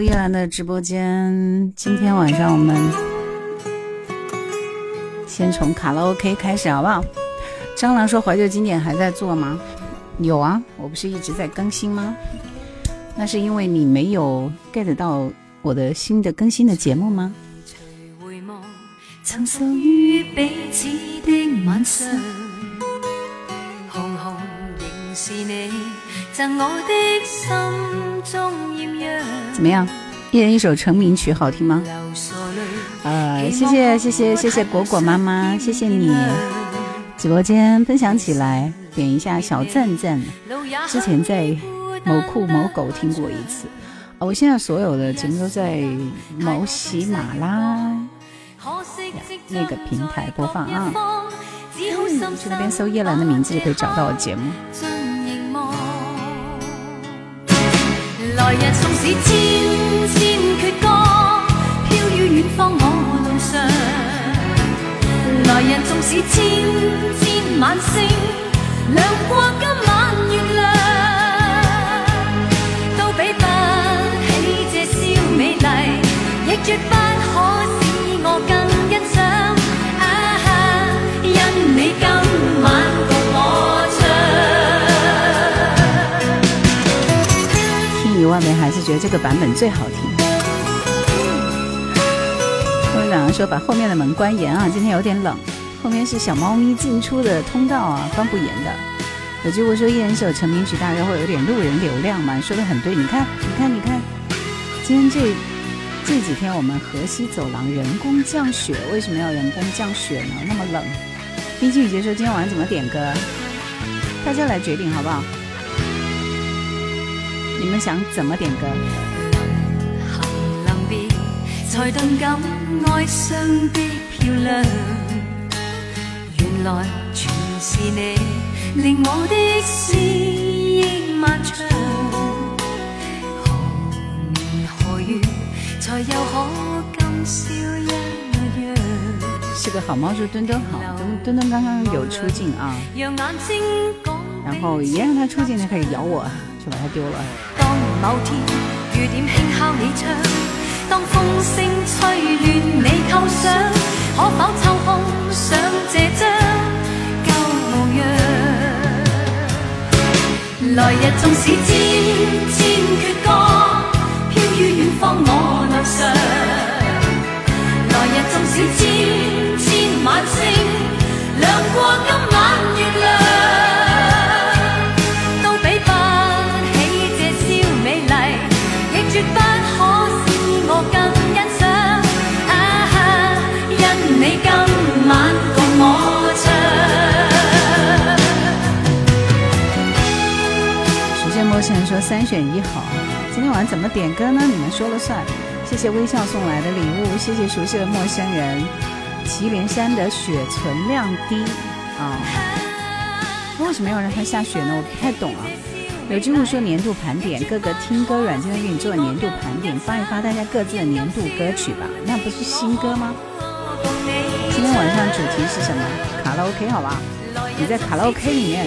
叶兰的直播间。今天晚上我们先从卡拉 OK 开始，好不好？蟑螂说怀旧经典还在做吗？有啊，我不是一直在更新吗？那是因为你没有 get 到我的新的更新的节目吗？回望曾属於彼此的晚上，紅紅仍是你贈我的心中。怎么样？一人一首成名曲，好听吗？呃，谢谢谢谢谢谢果果妈妈，谢谢你。直播间分享起来，点一下小赞赞。之前在某酷某狗听过一次，我现在所有的节目都在某喜马拉那个平台播放啊。嗯，去那边搜叶兰的名字就可以找到我节目。是千千阙歌，飘于远方我路上。来人纵使千千晚星，亮过今晚月亮，都比不起这宵美丽，亦绝不唱。聽一萬遍還是觉得这个版本最好聽。會長說把后面的门关严啊，今天有点冷，后面是小猫咪进出的通道啊，关不严的。有句話說一人一首成名曲，大概会有点路人流量嘛，说的很对。你看，你看，你看，今天这这几天我们河西走廊人工降雪，为什么要人工降雪呢？那么冷。冰清雨姐说今天晚上怎么点歌？大家来决定好不好？你们想怎么点歌？才頓感哀傷的漂亮。原來全是你，令我的思憶漫長。何年何月，才又可今宵一樣？是個好貓，說墩墩好，墩墩墩剛剛有出鏡啊，然後一讓它出鏡，它開始咬我，就把它丟了。當某天雨點輕敲你窗，當風聲吹亂你構想，可否抽空想這張舊模樣？來日縱使千千闕歌，飄於遠方我路上。來日縱使千千晚星，亮過今晚月亮。时间陌生人说三选一好，今天晚上怎么点歌呢？你们说了算。谢谢微笑送来的礼物，谢谢熟悉的陌生人。祁连山的雪存量低啊，为什么要让它下雪呢？我不太懂啊。有机会说年度盘点，各个听歌软件都给你做年度盘点，发一发大家各自的年度歌曲吧。那不是新歌吗？今天晚上主题是什么？卡拉 OK 好吧？你在卡拉 OK 里面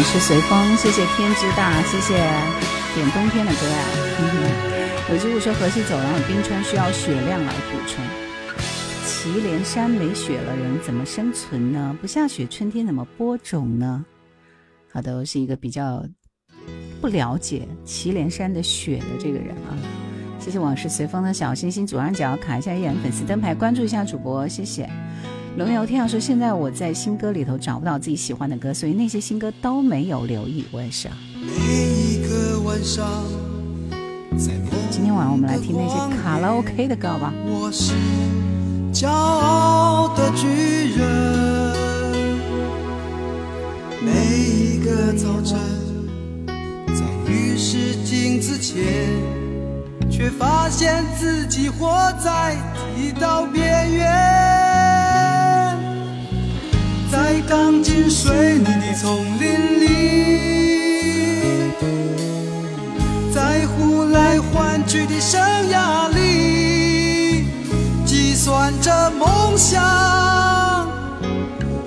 往事随风，谢谢天之大，谢谢点冬天的歌呀。有机物说河西走廊冰川需要雪量来补充。祁连山没雪了，人怎么生存呢？不下雪，春天怎么播种呢？好的，我是一个比较不了解祁连山的雪的这个人啊。谢谢往事随风的小星星，左上角卡一下一眼粉丝灯牌，关注一下主播，谢谢。龙游天要说：“现在我在新歌里头找不到自己喜欢的歌，所以那些新歌都没有留意。我也是啊。今天晚上我们来听那些卡拉 OK 的歌吧。我是骄傲的巨人，每一个早晨，在浴室镜子前，却发现自己活在一道边缘。在钢筋水泥的丛林里，在呼来唤去的生涯里，计算着梦想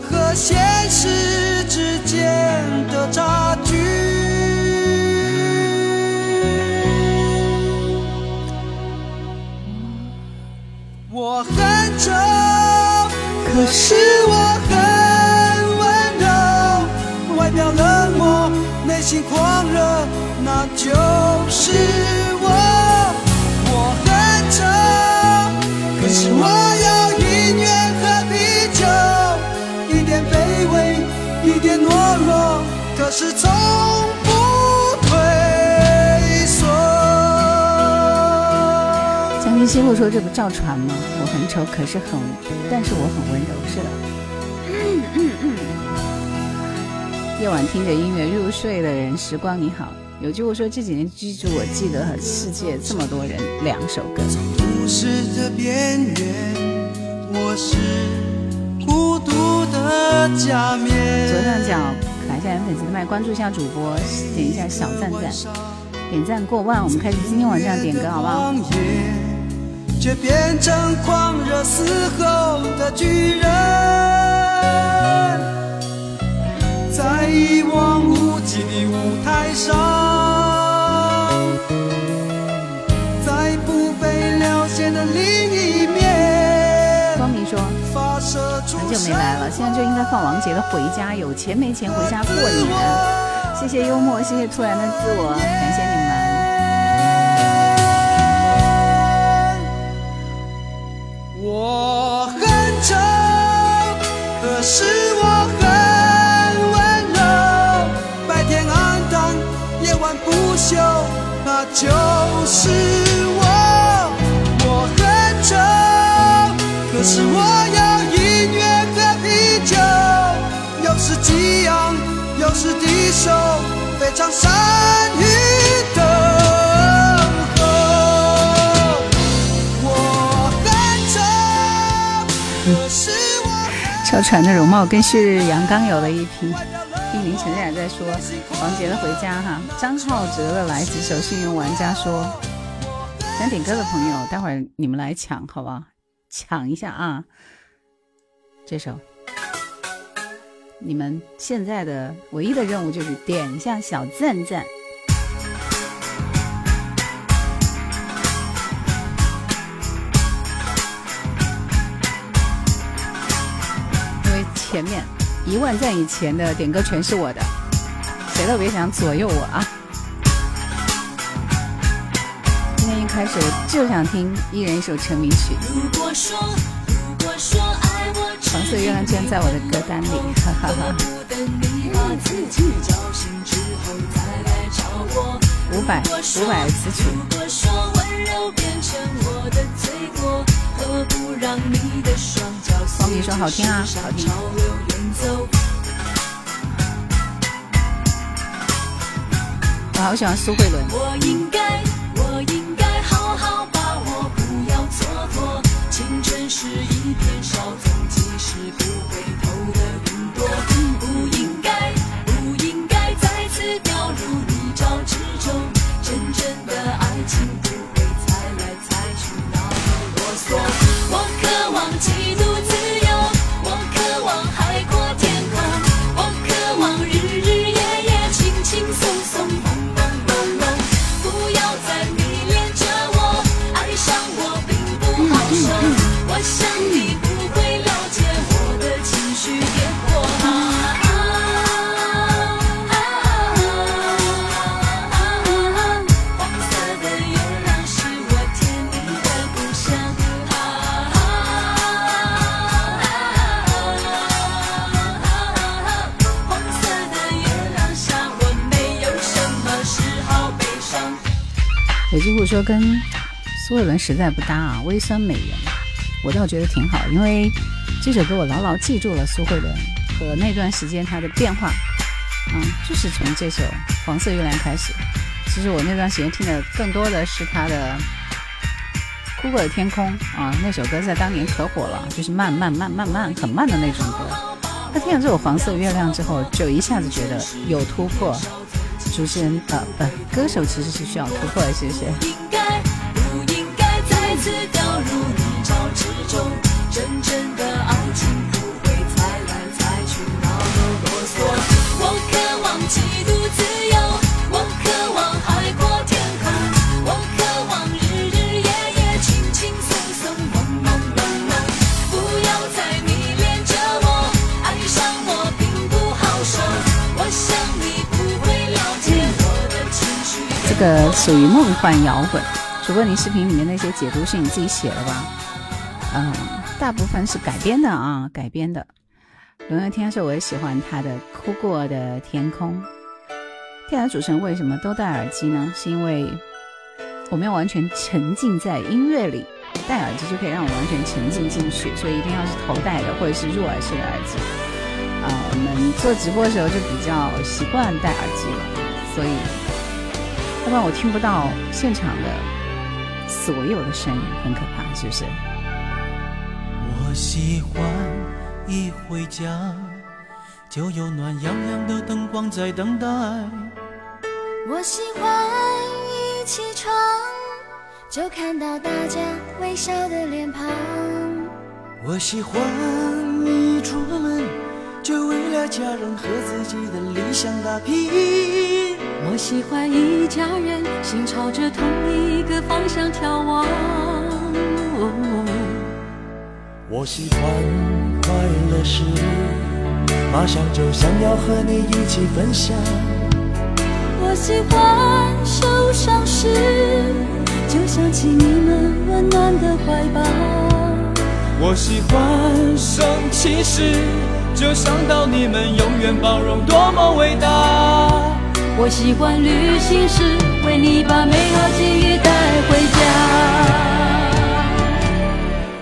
和现实之间的差距。是我。我很丑，可是我要音乐和啤酒，一点卑微，一点懦弱，可是从不退缩。江津西路说：“这不赵传吗？我很丑，可是很，但是我很温柔。”是的。夜晚听着音乐入睡的人，时光你好。有句话说：这几年记住我记得世界这么多人，两首歌。都市的边缘，我是孤独的假面。左上角卡一下粉丝的麦，关注一下主播，点一下小赞赞，点赞过万，我们开始今天晚上点歌，好不好？却变成狂热嘶吼的巨人。在一望无际的舞台上，被了解的另一面。光明说，很久没来了，现在就应该放王杰的《回家》，有钱没钱回家过年。谢谢幽默，谢谢突然的自我，感谢你们。我很丑，可是我很。温柔。白天暗淡，夜晚不休那就是可是我要音乐和啤酒，有时激昂，有时低首，非常善于等候。我很丑，可是我。小船的容貌跟旭日阳刚有了一拼。一名晨在在说王杰的回家哈，张浩哲的来几首幸运玩家说，想点歌的朋友，待会儿你们来抢好不好？抢一下啊！这首，你们现在的唯一的任务就是点一下小赞赞。因为前面一万赞以前的点歌全是我的，谁都别想左右我啊！开始就想听一人一首成名曲。黄色月亮居然在我的歌单里，哈哈哈。五百五百词曲。方明说好听啊，好听。我好喜欢苏慧伦。蹉跎。青春是一片稍纵即逝不回头几乎说跟苏慧伦实在不搭啊，微酸美人，我倒觉得挺好，因为这首歌我牢牢记住了苏慧伦和那段时间她的变化，嗯，就是从这首《黄色月亮》开始。其实我那段时间听的更多的是她的《哭过的天空》啊，那首歌在当年可火了，就是慢慢慢慢慢很慢的那种歌。他听了这首《黄色月亮》之后，就一下子觉得有突破。主持人呃不，歌手其实是需要突破的，谢谢。的爱这个属于梦幻摇滚，主播，你视频里面那些解读是你自己写的吧？嗯，大部分是改编的啊，改编的。龙游天说我也喜欢他的《哭过的天空》。电台主持人为什么都戴耳机呢？是因为我们要完全沉浸在音乐里，戴耳机就可以让我完全沉浸进去，所以一定要是头戴的或者是入耳式的耳机。啊，我们做直播的时候就比较习惯戴耳机了，所以。要不然我听不到现场的所有的声音，很可怕，是不是？我喜欢一回家就有暖洋洋的灯光在等待。我喜欢一起床就看到大家微笑的脸庞。我喜欢一出门就为了家人和自己的理想打拼。我喜欢一家人心朝着同一个方向眺望。我喜欢快乐时，马上就想要和你一起分享。我喜欢受伤时，就想起你们温暖的怀抱。我喜欢生气时，就想到你们永远包容，多么伟大。我喜欢旅行时为你把美好记忆带回家，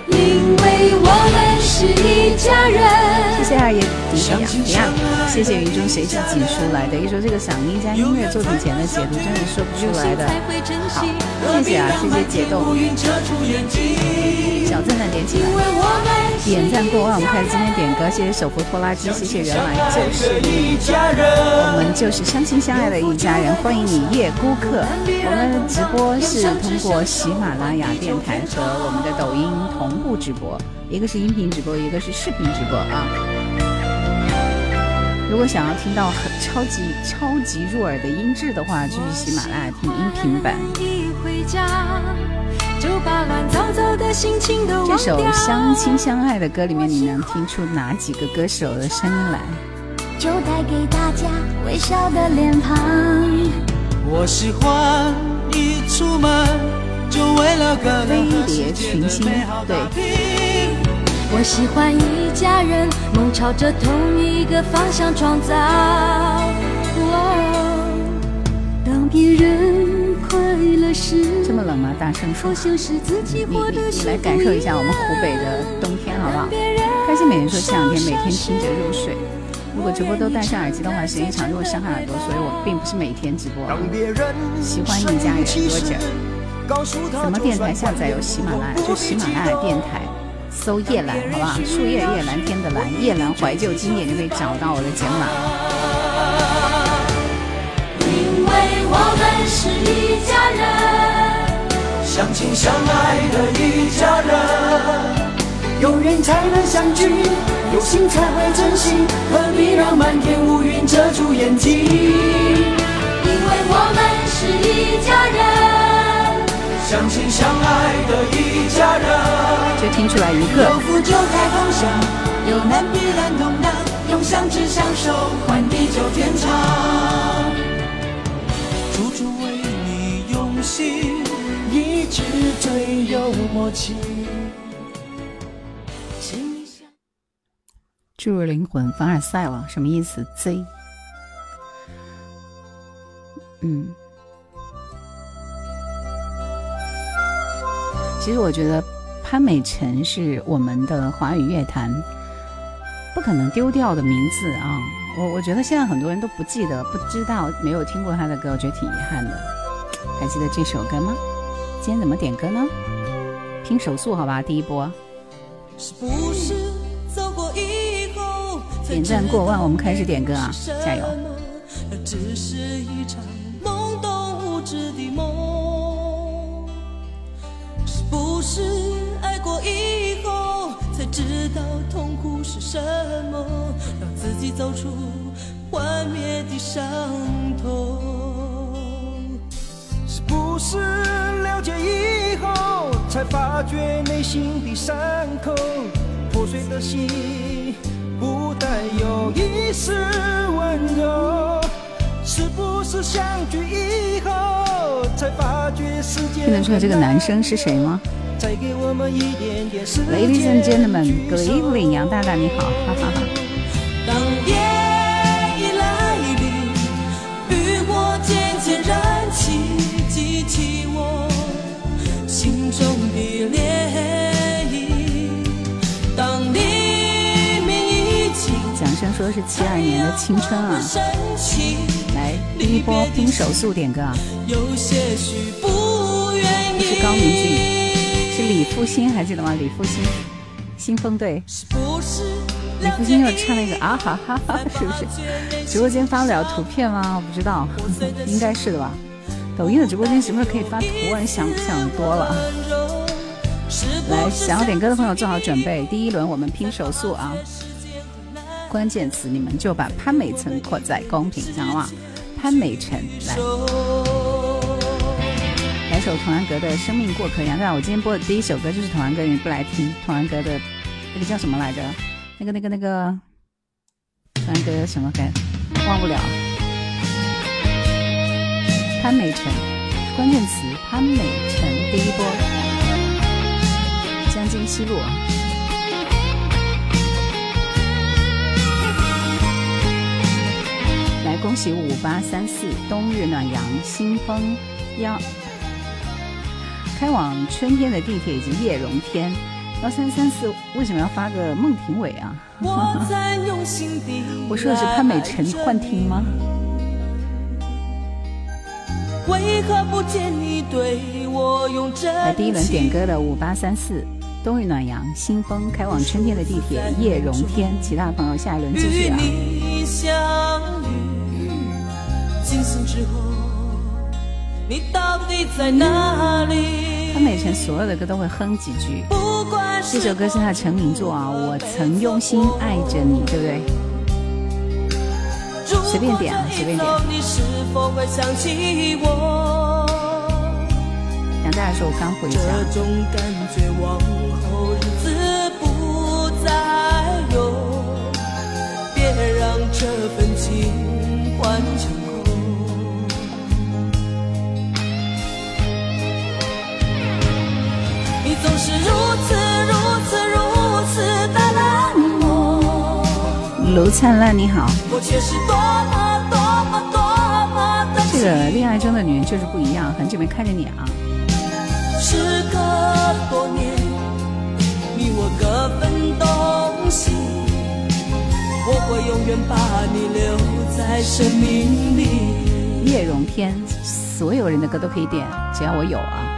因为我们是一家人。谢谢阿姨迪亚迪亚，谢谢云中谁是锦书来的？一说这个嗓音加音乐作品前的解读，真的说不出来的。好，谢谢啊，谢谢解冻。小赞赞点起来，点赞过万，我们开始今天点歌，谢谢手扶拖拉机，谢谢人来就是你，我们就是相亲相爱的一家人，欢迎你夜孤客。我们直播是通过喜马拉雅电台和我们的抖音同步直播，一个是音频直播，一个是视频直播啊。如果想要听到很超级超级入耳的音质的话，就去喜马拉雅听音频版。这首相亲相爱的歌里面，你能听出哪几个歌手的声音来？就带给大家微笑的脸庞。我喜欢一出门就为了个飞碟群星，对。我喜欢一家人梦朝着同一个方向创造。当别人快乐时，这么冷吗？大声说。你你你来感受一下我们湖北的冬天好不好？开心美人说前两天每天听着入睡。如果直播都戴上耳机的话，时间长就会伤害耳朵，所以我并不是每天直播。喜欢一家人多着。什么电台下载有喜马拉雅？就喜马拉雅电台。搜叶兰，好吧？树叶叶蓝天的蓝，叶兰怀旧经典就可以找到我的节目了。因为我们是一家人，相亲相爱的一家人。有缘才能相聚，有心才会珍惜，何必让满天乌云遮住眼睛？因为我们是一家人。相亲相爱的一家人，就听出来一个。有福就该同享，有难必然同当，用相知相守换地久天长。处处为你用心，一直最有默契。注入灵魂，凡尔赛了，什么意思？Z，嗯。其实我觉得潘美辰是我们的华语乐坛不可能丢掉的名字啊！我我觉得现在很多人都不记得、不知道、没有听过他的歌，我觉得挺遗憾的。还记得这首歌吗？今天怎么点歌呢？拼手速好吧，第一波。点赞过万，我们开始点歌啊！加油。梦不是爱过以后才知道痛苦是什么，让自己走出幻灭的伤痛。是不是了解以后才发觉内心的伤口，破碎的心不带有一丝温柔？是不是相聚以后才发觉世界？听得出来这个男生是谁吗？Ladies and gentlemen, good evening，杨大大你好，哈哈哈。说是七二年的青春啊。来，第一波拼手速点歌啊。是高明俊。李复兴还记得吗？李复兴，新风队。李复兴又唱了一个啊哈哈哈，是不是？直播间发不了图片吗？我不知道，应该是的吧。抖音的直播间什么时候可以发图啊？想想多了。来，想要点歌的朋友做好准备，第一轮我们拼手速啊！关键词你们就把潘美辰扩在公屏上，好不好？潘美辰来。来首童安格的《生命过客》。杨大，我今天播的第一首歌就是童安格，你不来听童安格的那个叫什么来着？那个、那个、那个童安格什么歌？忘不了。潘美辰，关键词潘美辰，第一波。江津西路。恭喜五八三四冬日暖阳新风幺。开往春天的地铁以及叶荣添幺三三四为什么要发个孟庭苇啊？我 说的是潘美辰幻听吗？来第一轮点歌的五八三四冬日暖阳，新风开往春天的地铁，叶荣添。其他朋友下一轮继续啊。潘美辰所有的歌都会哼几句。这首歌是他的成名作啊，我曾用心爱着你，对不对？随便点啊，随便点。杨大说：“我刚回家。”这份情总是如此如此如此的冷漠。卢灿烂你好。我却是多么多么多么的这个恋爱中的女人就是不一样，很久没看见你啊。时隔多年，你我各分东西。我会永远把你留在生命里。叶荣添，所有人的歌都可以点，只要我有啊。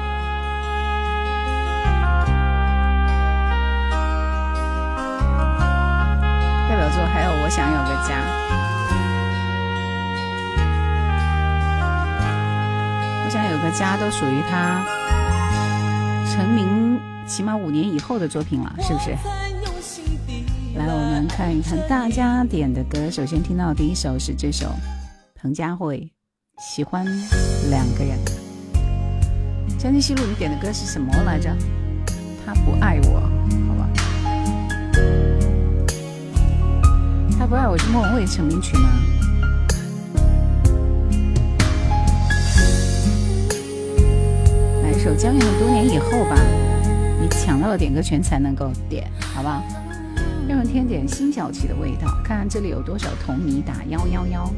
我想有个家》，我想有个家都属于他成名起码五年以后的作品了，是不是？来，我们看一看大家点的歌。首先听到的第一首是这首彭佳慧《喜欢两个人》。江天西路，你点的歌是什么来着？他不爱我，怪我是莫文蔚成名曲吗？来一首江远很多年以后吧，你抢到了点歌权才能够点，好不好？让添点辛晓琪的味道，看看这里有多少童迷打幺幺幺。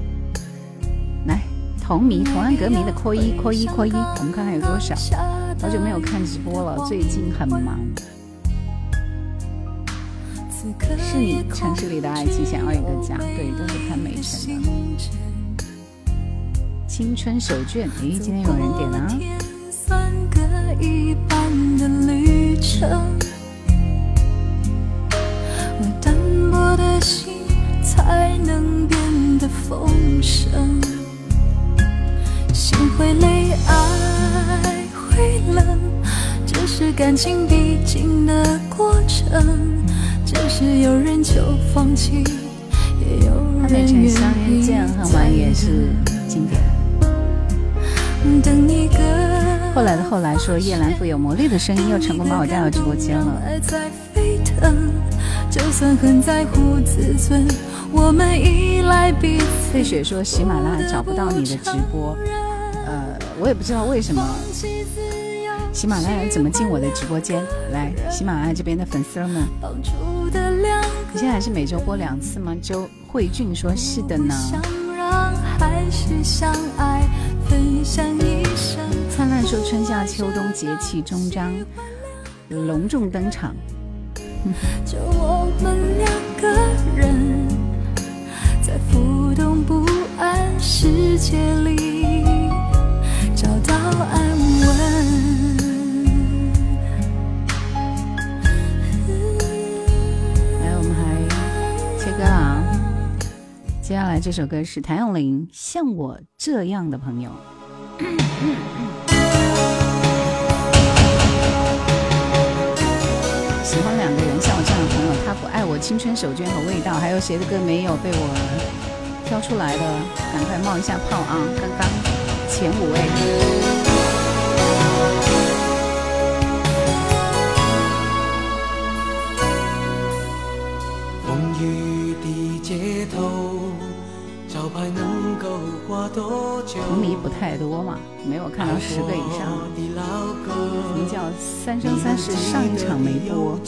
来，童迷同安格迷的扩一扩一扩一，我们看看有多少。好久没有看直播了，最近很忙。是你城市里的爱情，想要一个家，对，都是潘美辰的。青春手绢，咦，今天有人点啊？的心才能变得丰盛，心会累，爱会冷，这是感情必经的过程。有人就放弃，也有人愿意再等。也是经典。等你个。后来的后来说叶兰富有魔力的声音，又成功把我带到直播间了。就算很在乎自尊，我们依赖彼此。费雪说喜马拉雅找不到你的直播，呃，我也不知道为什么。喜马拉雅怎么进我的直播间？来，喜马拉雅这边的粉丝们，你现在还是每周播两次吗？周慧俊说是的呢。灿烂说春夏秋冬节气终章隆重登场。就我们两个人，在浮动不安世界里找到安稳。接下来这首歌是谭咏麟《像我这样的朋友》。喜欢两个人，像我这样的朋友，他不爱我青春手绢和味道，还有谁的歌没有被我挑出来的？赶快冒一下泡啊！刚刚前五位。球迷不太多嘛，没有看到十个以上。什么叫《三生三世》？上一场没播。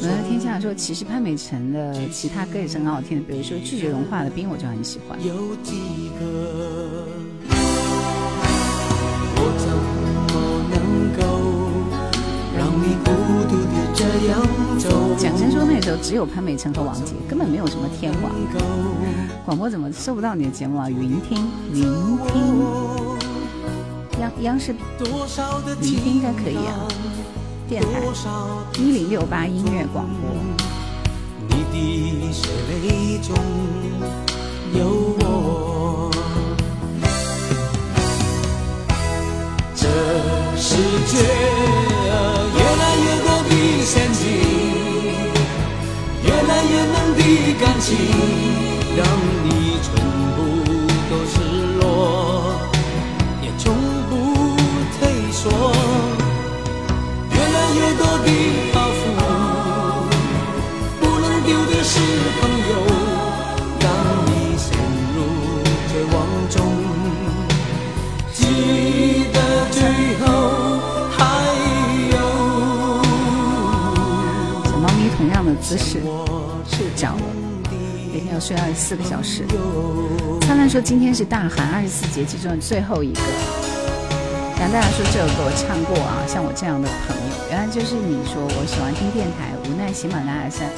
我在天下说，其实潘美辰的其他歌也是很好听的，比如说《拒绝融化的冰》，我就很喜欢。蒋真说那时候只有潘美辰和王杰，根本没有什么天王。广播怎么收不到你的节目啊？云听，云听，央央视云听应该可以啊。电台一零六八音乐广播。你的血泪中有我。这世界感情，让你全部都失落，也从不退缩。越来越多的包袱，不能丢的是朋友，让你陷入绝望中。记得最后还有。小猫咪同样的姿势睡着了，每天要睡二十四个小时。灿烂说今天是大寒二十四节气中的最后一个。杨大家说这首歌我唱过啊，像我这样的朋友，原来就是你说我喜欢听电台，无奈喜马拉雅山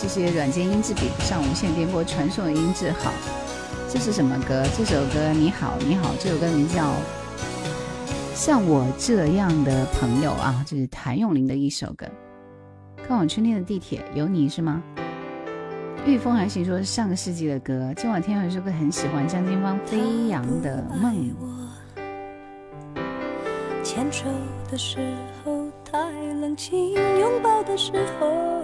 这些软件音质比不上无线电波传送的音质好。这是什么歌？这首歌你好你好，这首歌名叫《像我这样的朋友》啊，这是谭咏麟的一首歌。看我春天的地铁有你是吗？御风还行说是上个世纪的歌。今晚听有一首歌很喜欢，张金芳《飞扬的梦》。牵手的时候太冷清，拥抱的时候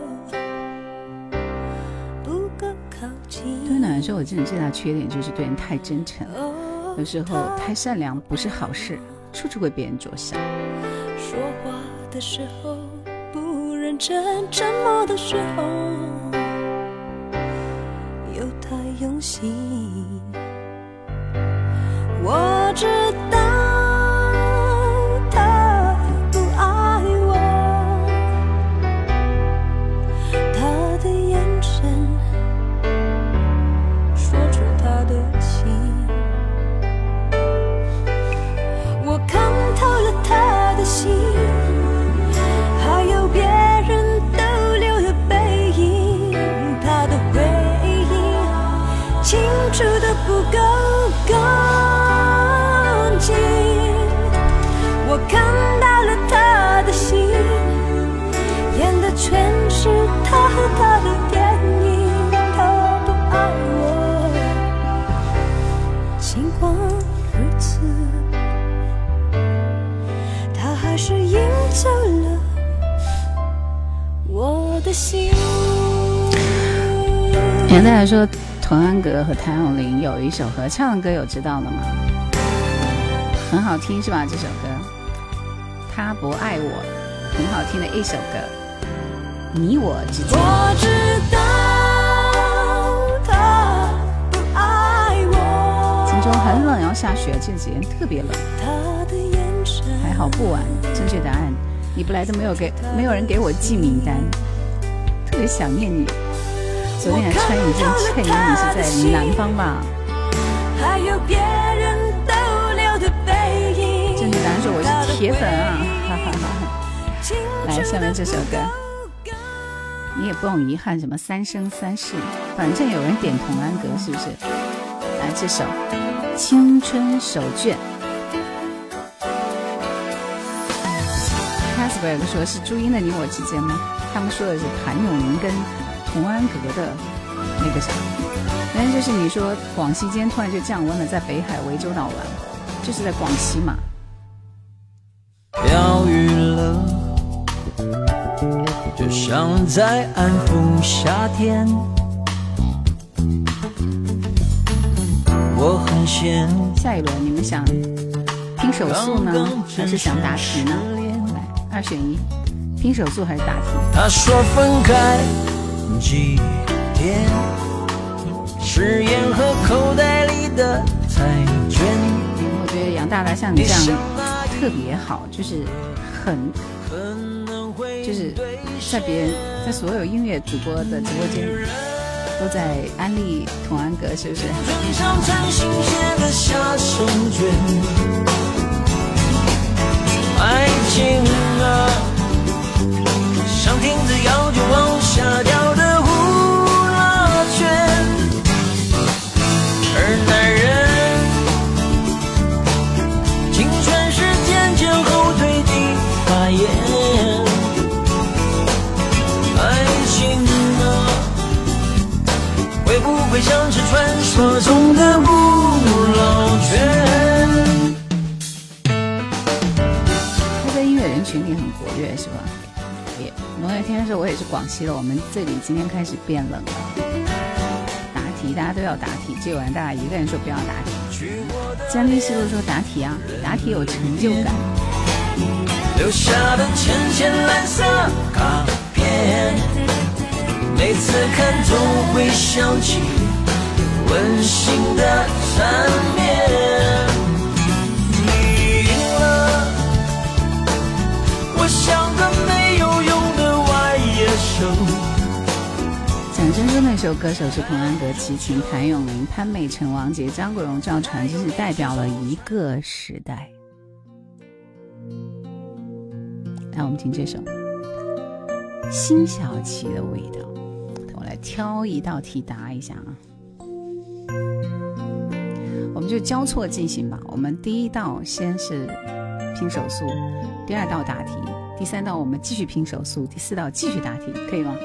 不够靠近。对暖说，我真的最大缺点就是对人太真诚，有时候太善良不是好事，处处为别人着想。说话的时候不认真，沉默的时候又太用心。我知道杨大家说，童安格和谭咏麟有一首合唱的歌，有知道的吗？很好听是吧？这首歌，他不爱我，很好听的一首歌。你我之间，我知道他不爱我，荆州很冷，要下雪，这几天特别冷。他的眼神还好不晚，正确答案，你不来都没有给，没有人给我寄名单，特别想念你。昨天还穿一件衬衣，你是在南方吧？还有别人逗留的背影。说我是铁粉啊，哈哈哈哈。来，下面这首歌，你也不用遗憾什么三生三世，反正有人点童安格，是不是？来这首《青春手卷》。Casper 说是朱茵的《你我之间》吗？他们说的是谭咏麟跟童安阁的那个啥，反正就是你说广西今天突然就降温了，在北海涠洲岛玩，就是在广西嘛。了，就像在安抚夏天。我很闲，下一轮你们想拼手速呢，还是想答题呢？来，二选一，拼手速还是答题？他说分开几天，誓言和口袋里的彩券。我觉得杨大大像你这样特别好，就是很，就是在别人在所有音乐主播的直播间都在安利童安格，是不是？嘴上沾新鲜的下手卷，爱情啊，像停止要就往下掉会像是传说中的不老泉。他在音乐人群里很活跃，是吧？也农业天的时候，我也是广西的，我们这里今天开始变冷了。答题，大家都要答题，结果大家一个人说不要答题。江丽西路说答题啊，答题有成就感。留下的浅浅蓝色卡片，每次看总会想起温馨的缠绵。你赢了，我像个没有用的外野手。蒋珍珠那首歌手是童安格、齐秦、谭咏麟、潘美辰、王杰、张国荣、赵传，这是代表了一个时代。来，我们听这首《辛晓琪的味道》，我来挑一道题答一下啊。我们就交错进行吧。我们第一道先是拼手速，第二道答题，第三道我们继续拼手速，第四道继续答题，可以吗？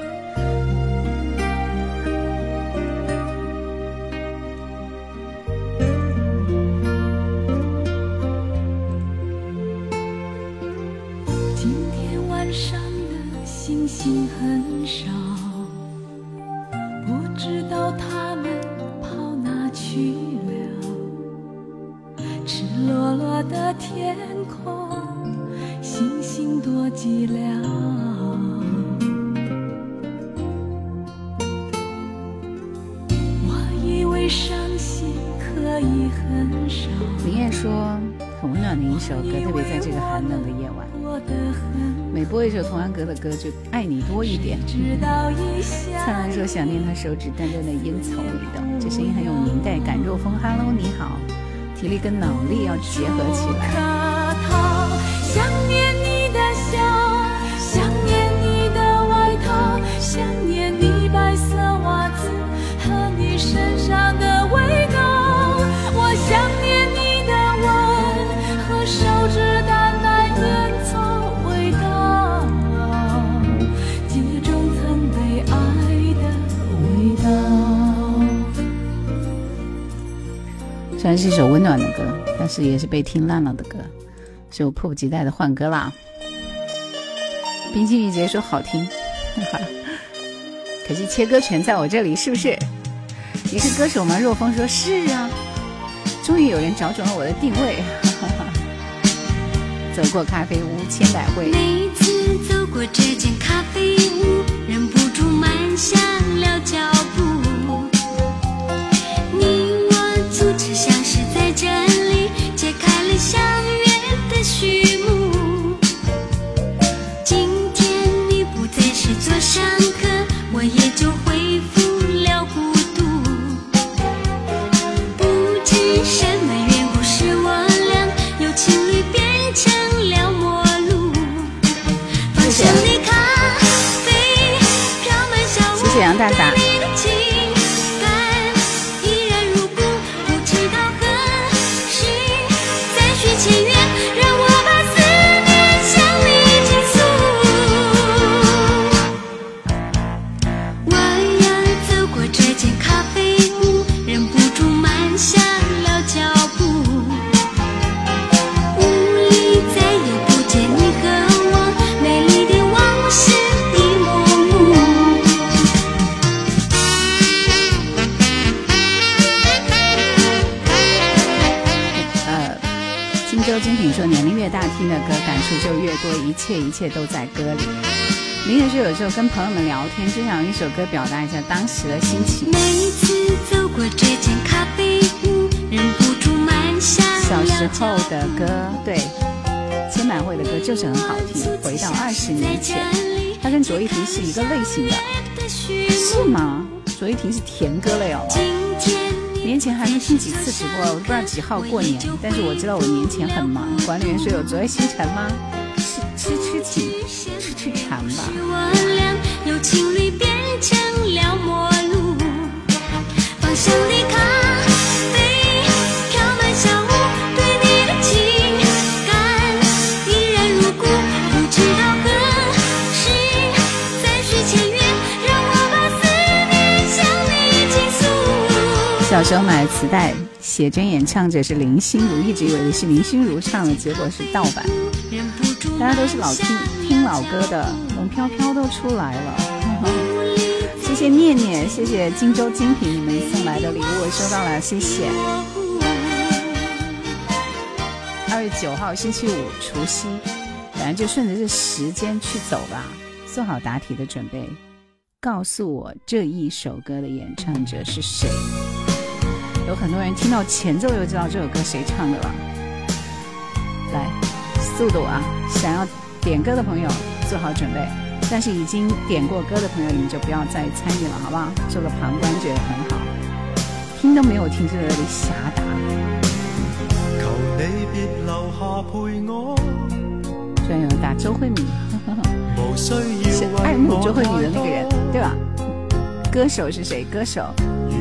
今天晚上的星星很少歌就爱你多一点。灿烂说想念他手指淡淡的烟草味道，这声音很有年代感。若风，Hello，你好，体力跟脑力要结合起来。然是一首温暖的歌，但是也是被听烂了的歌，所以我迫不及待的换歌啦。冰清玉洁说好听，哈可惜切歌权在我这里，是不是？你是歌手吗？若风说是啊，终于有人找准了我的定位。哈 哈走过咖啡屋，千百回。每次走过这间咖啡屋，忍不住慢下是很好听。回到二十年前，他跟卓依婷是一个类型的，是吗？卓依婷是甜歌类哦。年前还能听几次直播，我不知道几号过年，但是我知道我年前很忙。管理员说有昨夜星辰吗？时候买磁带，写真演唱者是林心如，一直以为是林心如唱的，结果是盗版。大家都是老听听老歌的，龙飘飘都出来了。谢谢念念，谢谢荆州精品你们送来的礼物，我收到了，谢谢。二月九号星期五除夕，反正就顺着这时间去走吧，做好答题的准备。告诉我这一首歌的演唱者是谁？有很多人听到前奏就知道这首歌谁唱的了。来，速度啊！想要点歌的朋友做好准备，但是已经点过歌的朋友，你们就不要再参与了，好不好？做个旁观觉得很好，听都没有听，就在那里瞎打。求你别留下陪我。居然有人打周慧敏。是爱慕周慧敏的那个人，对吧？歌手是谁？歌手。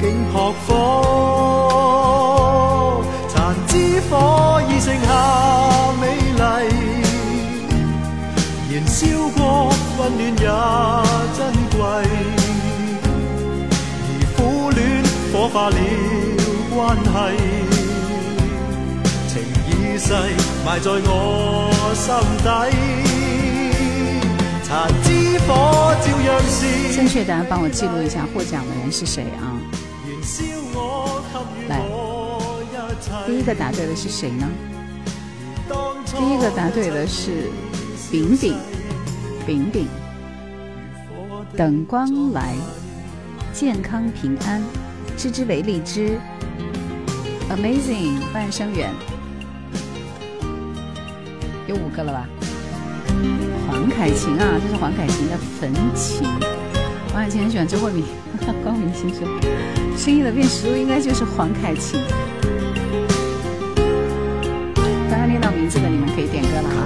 竟扑火。残枝火已剩下美丽，燃烧过温暖也珍贵，而苦恋火化了关系。情已逝埋在我心底，残枝火照样是。正确答案帮我记录一下，获奖的人是谁啊？来，第一个答对的是谁呢？第一个答对的是饼饼，饼饼。等光来，健康平安，知之为荔枝，Amazing，半生缘。有五个了吧？黄凯芹啊，这是黄凯芹的《焚情》。黄凯芹很喜欢周慧敏，光明先生，声音的辨识度应该就是黄凯芹。刚刚念到名字的，你们可以点歌了哈。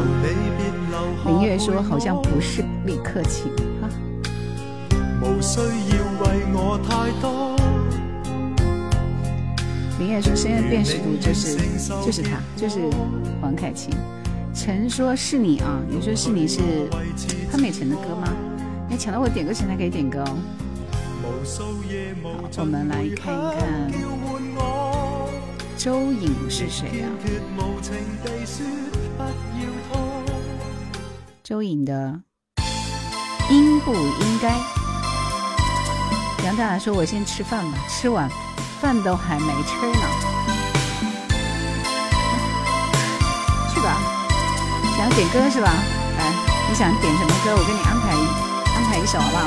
林月说好像不是李克勤啊。林月说声音的辨识度就是就是他，就是黄凯芹。陈说是你啊，你说是你是潘美辰的歌吗？你抢到我点歌前才可以点歌哦。好，我们来看一看周颖是谁呀？周颖的应不应该？杨大大说：“我先吃饭吧，吃完饭都还没吃呢。”去吧想点歌是吧？来，你想点什么歌？我给你安排安排一首好不好？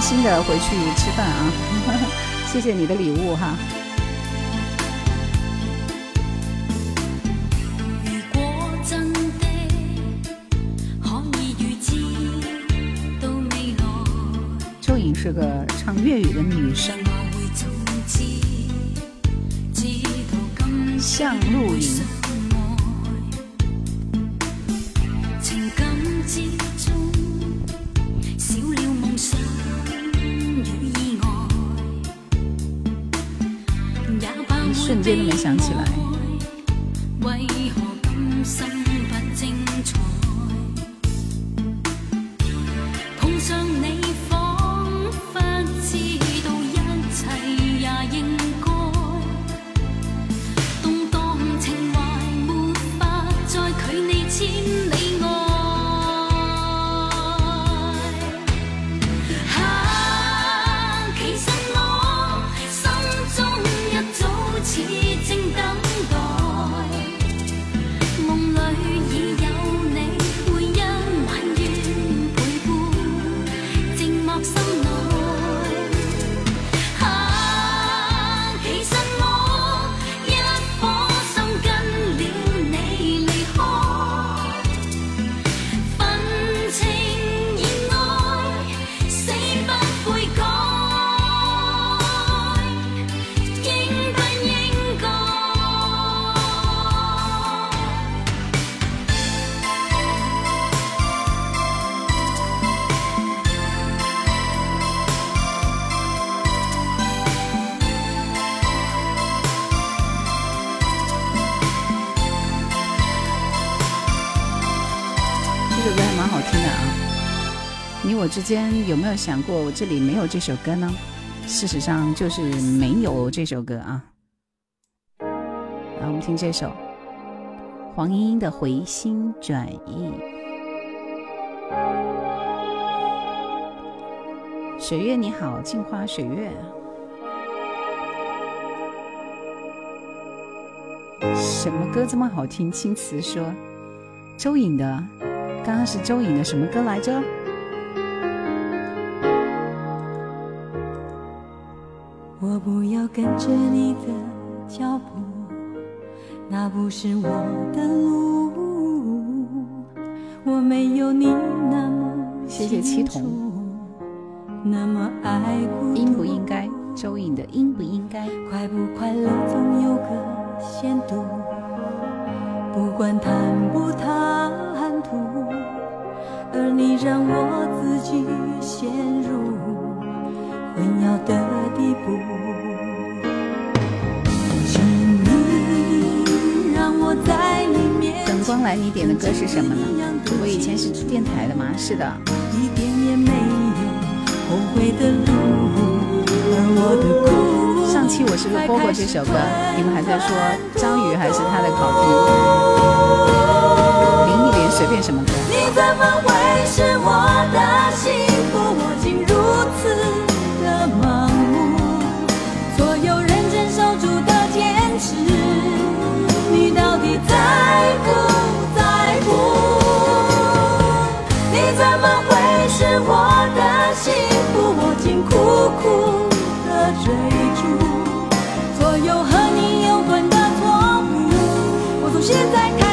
心的回去吃饭啊！谢谢你的礼物哈。周颖是个唱粤语的女生。向露营。瞬间都没想起来。你我之间有没有想过，我这里没有这首歌呢？事实上就是没有这首歌啊。来，我们听这首黄莺莺的《回心转意》。水月你好，镜花水月。什么歌这么好听？青瓷说，周颖的，刚刚是周颖的什么歌来着？跟着你的脚步，那不是我的路。我没有你那么谢谢七童，那么爱孤应不应该？周颖的应不应该？快不快乐总有个。限度，不管贪不贪图，而你让我自己陷入混淆的来，你点的歌是什么呢？我以前是电台的吗？是的。一点也没有后悔的路，而我的苦。上期我是不是播过这首歌？你们还在说张宇还是他的好听？林忆莲随便什么歌？你怎么会是我的幸苦苦的追逐，所有和你有关的错误，我从现在开始。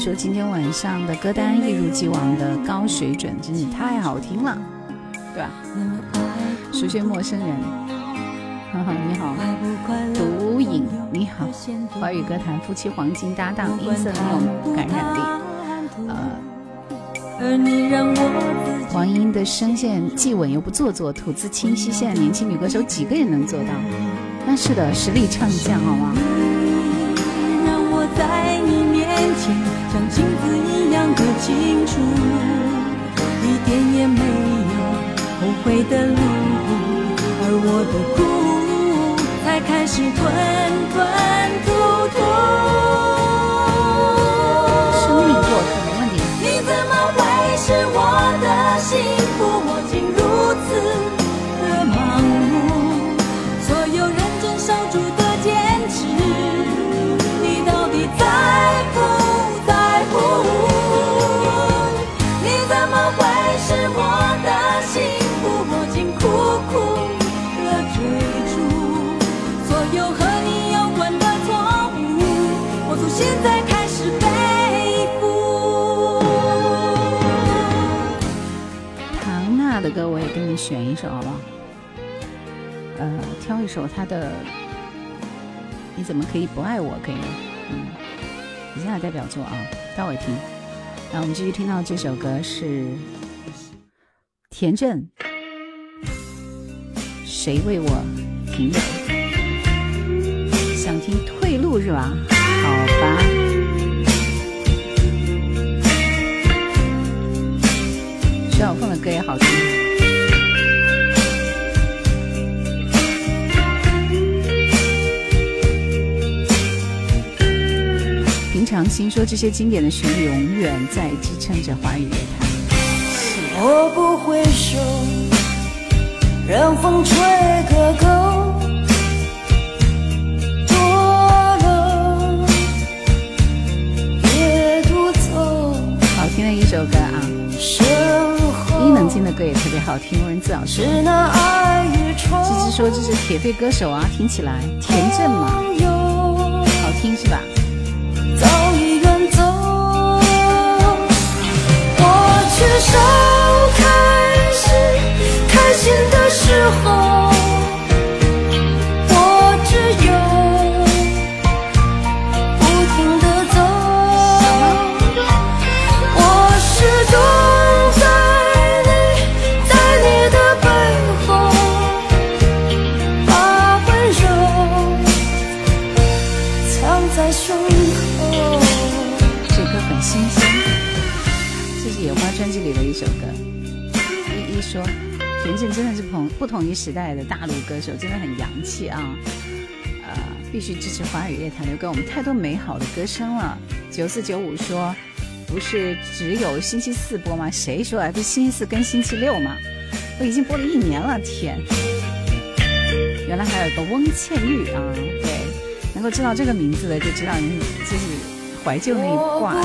说：“今天晚上的歌单一如既往的高水准，真是太好听了，对吧？”熟悉陌生人。你好，毒瘾，你好，华语歌坛夫妻黄金搭档，音色很有感染力。呃，黄莺的声线既稳又不做作，吐字清晰。现在年轻女歌手几个人能做到？那是的，实力唱将，好吗？让我在你面前像镜子一样的清楚，一点也没有后悔的路，而我的苦。才开始吞吞吐吐。生命过客没问题。你怎么会是我的幸福？我我也给你选一首，好不好？呃，挑一首他的。你怎么可以不爱我？可以吗？嗯，以下代表作啊，待会听。那我们继续听到这首歌是田震，谁为我停留？想听退路是吧？好吧。徐小凤的歌也好听。常心说这些经典的旋律永远在支撑着华语乐坛。我不回首，让风吹个够。一首歌啊，伊能静的歌也特别好听。文字老师，芝芝说这是铁肺歌手啊，听起来田震嘛，好听是吧？少开始开心的时候，不同于时代的大陆歌手，真的很洋气啊！呃，必须支持华语乐坛，留给我们太多美好的歌声了。九四九五说，不是只有星期四播吗？谁说啊？不是星期四跟星期六吗？我已经播了一年了，天！原来还有个翁倩玉啊，对，能够知道这个名字的，就知道你就是怀旧那一挂。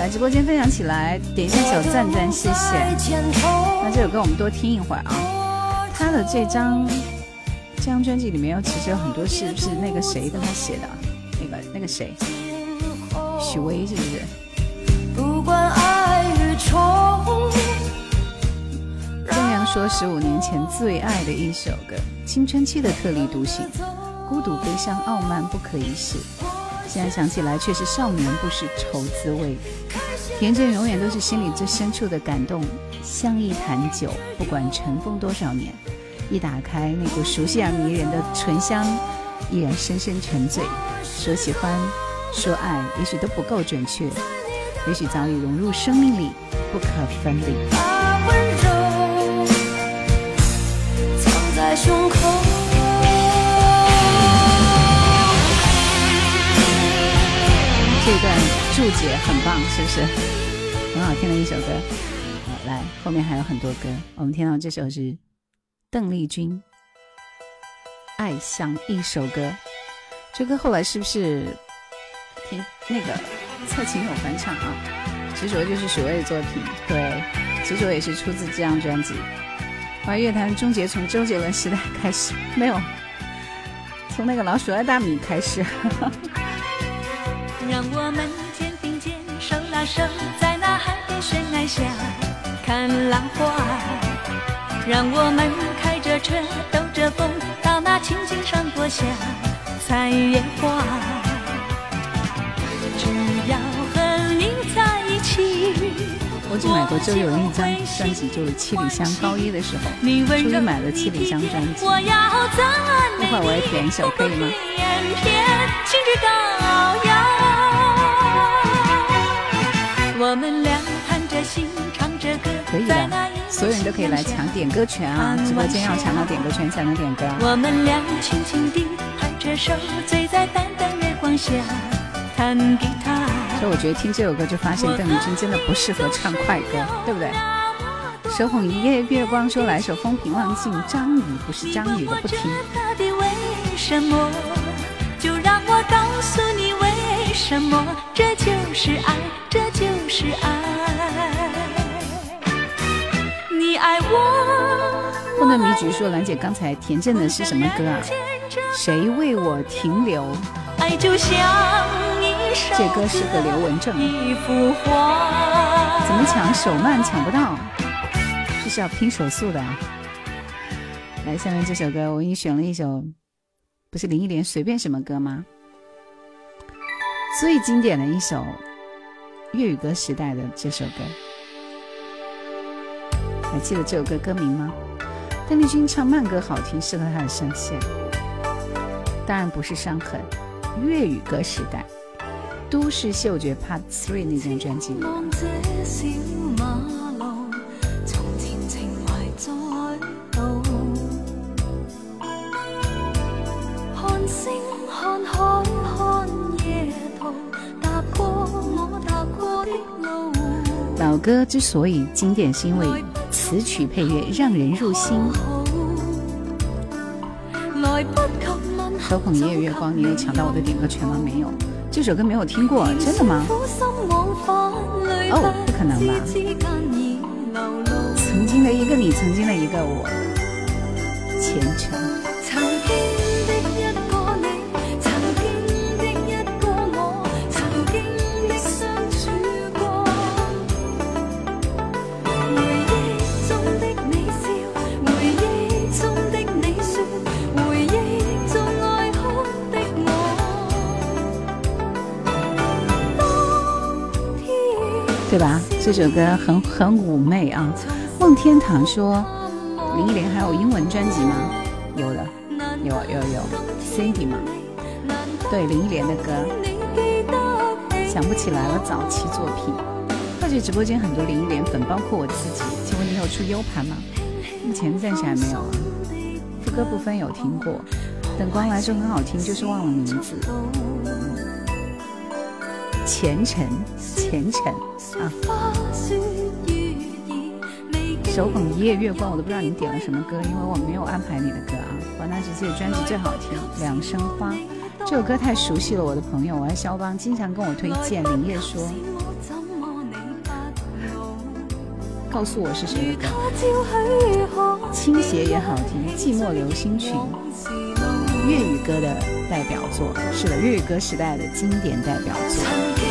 来直播间分享起来，点一下小赞赞，谢谢。那这首歌我们多听一会儿啊。的这张这张专辑里面，其实有很多是不是那个谁跟他写的？那个那个谁？许巍是不是？不管爱与中阳说十五年前最爱的一首歌，青春期的特立独行，孤独、悲伤、傲慢、不可一世。现在想起来，却是少年不识愁滋味。田震永远都是心里最深处的感动，像一坛酒，不管尘封多少年，一打开那股熟悉而迷人的醇香，依然深深沉醉。说喜欢，说爱，也许都不够准确，也许早已融入生命里，不可分离。在胸口。这段注解很棒，是不是？很好听的一首歌。好来，后面还有很多歌。我们听到这首是邓丽君《爱像一首歌》。这歌后来是不是听那个蔡琴有翻唱啊？执着就是许巍的作品，对，执着也是出自这张专辑。华语乐坛终结从周杰伦时代开始，没有从那个老鼠爱大米开始。让我们肩并肩，手拉手，在那海边悬崖下看浪花。让我们开着车，兜着风，到那青青山坡下采野花。只要和你在一起。我只买过周杰伦一张专辑，就是《七里香》高一的时候，终于买了《七里香》专辑。一会儿我也点一首，可以吗？可以的，所有人都可以来抢点歌权啊！直播间要抢到点歌权才能点歌。我们俩轻轻地拍着手，醉在淡淡月光下，弹吉他。所以我觉得听这首歌就发现邓丽君真的不适合唱快歌，对不对？手捧一夜月光说来首风平浪静，张宇不是张宇的不听。为什么？就让我告诉你为什么？这就是爱，这就是爱。你爱我。混沌迷局说兰姐刚才田震的是什么歌啊？谁为我停留？爱就像。这歌是个刘文正，怎么抢手慢抢不到？这是要拼手速的。来，下面这首歌我给你选了一首，不是林忆莲随便什么歌吗？最经典的一首粤语歌时代的这首歌，还记得这首歌歌名吗？邓丽君唱慢歌好听，适合她的声线。当然不是伤痕，粤语歌时代。都市嗅觉 Part Three 那张专辑里。老歌之所以经典，是因为词曲配乐让人入心。手捧一夜月光，你有抢到我的点歌权吗？没有。这首歌没有听过，真的吗？哦，不可能吧！曾经的一个你，曾经的一个我，前程。这首歌很很妩媚啊。梦天堂说，林忆莲还有英文专辑吗？有的，有有有，Cindy 吗？对，林忆莲的歌，想不起来了，早期作品。或许直播间很多林忆莲粉，包括我自己。请问你有出 U 盘吗？目前暂时还没有啊。副歌部分有听过，等光来说很好听，就是忘了名字。前程，前程啊！手捧一夜月光，我都不知道你点了什么歌，因为我没有安排你的歌啊。华纳时期的专辑最好听，《两生花》这首歌太熟悉了，我的朋友，我爱肖邦，经常跟我推荐。林叶说，告诉我是谁的歌？倾斜也好听，《寂寞流星群》粤语歌的代表作，是的，粤语歌时代的经典代表作。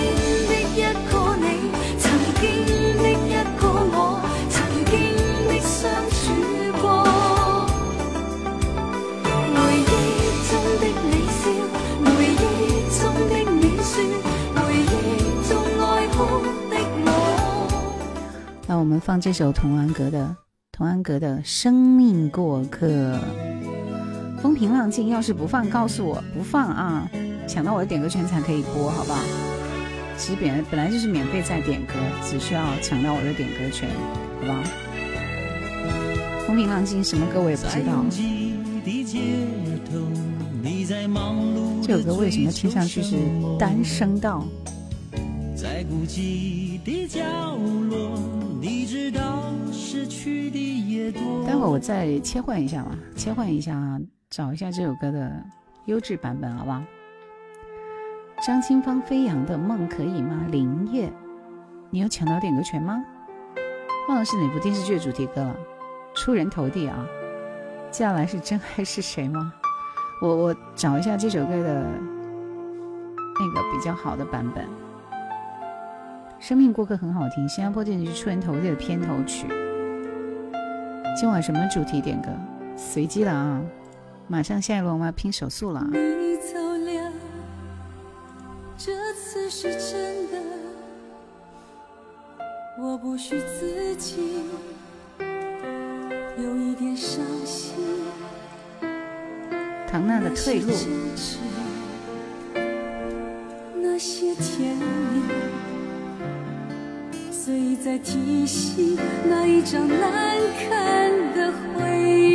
那我们放这首童安格的《童安格的生命过客》。风平浪静，要是不放，告诉我不放啊！抢到我的点歌权才可以播，好不好？其实本来本来就是免费在点歌，只需要抢到我的点歌权，好不好？风平浪静什么歌我也不知道。这首歌为什么听上去是单声道？在孤寂的角落，你知道失去的也多。待会儿我再切换一下吧，切换一下，找一下这首歌的优质版本，好不好？张清芳《飞扬的梦》可以吗？林叶，你有抢到点歌权吗？忘了是哪部电视剧的主题歌了，出人头地啊！接下来是真爱是谁吗？我我找一下这首歌的那个比较好的版本。生命过客很好听，新加坡电视剧出人头地的片头曲。今晚什么主题点歌？随机了啊！马上下一轮我们要拼手速了。你是真的，我不许自己有一点伤心。唐娜的退路。那些甜蜜。谁在提醒那一张难看的回忆？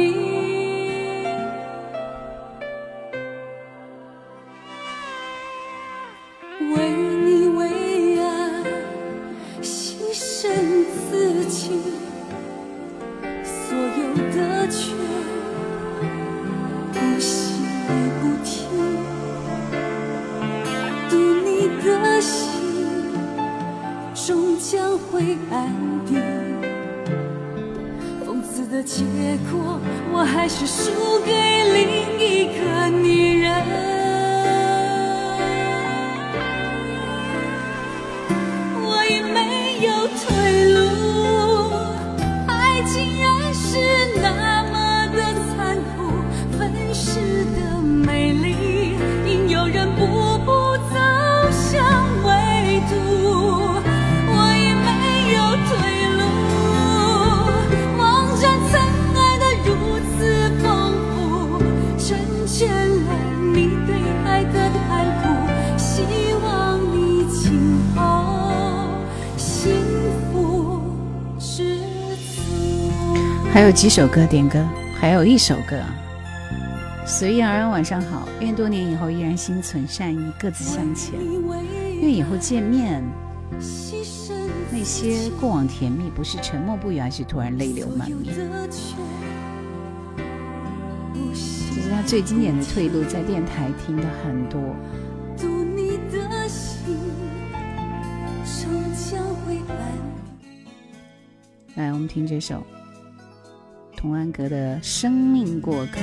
有几首歌点歌，还有一首歌。随遇而安，晚上好。愿多年以后依然心存善意，各自向前。愿以后见面，那些过往甜蜜，不是沉默不语，而是突然泪流满面。这是他最经典的退路，在电台听的很多。来，我们听这首。童安格的《生命过客》，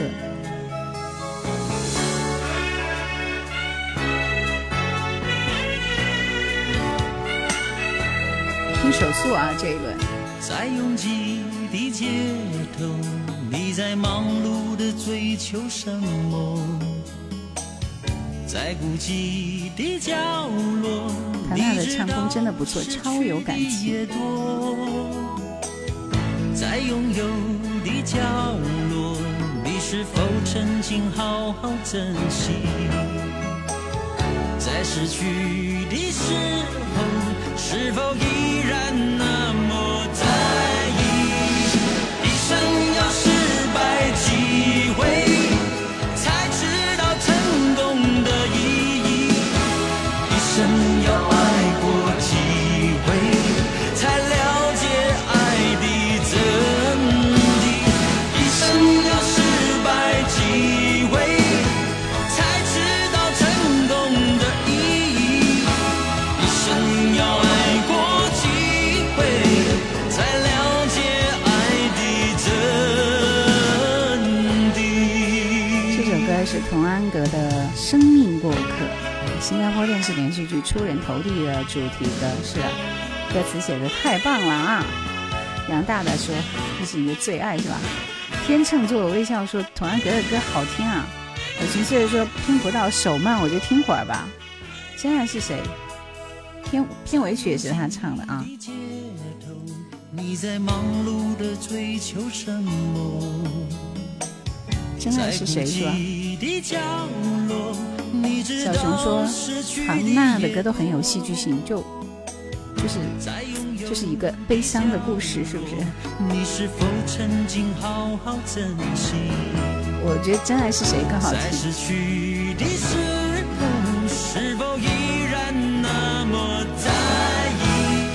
听手速啊！这一轮。在拥挤的街头，你在忙碌的追求什么？在孤寂的角落，唐娜的唱功真的不错，超有感情。在拥有。的角落你是否曾经好好珍惜？在失去的时候是否依然那么在意？一生出人头地的主题歌是，歌词写的太棒了啊！杨大大说这是你的最爱是吧？天秤座微笑说童安格的歌好听啊！我纯粹说听不到手慢，我就听会儿吧。真爱是谁？片片尾曲也是他唱的啊！真爱是谁是吧？小熊说：“唐娜的歌都很有戏剧性，就就是就是一个悲伤的故事，是不是？”我觉得真爱是谁更好听。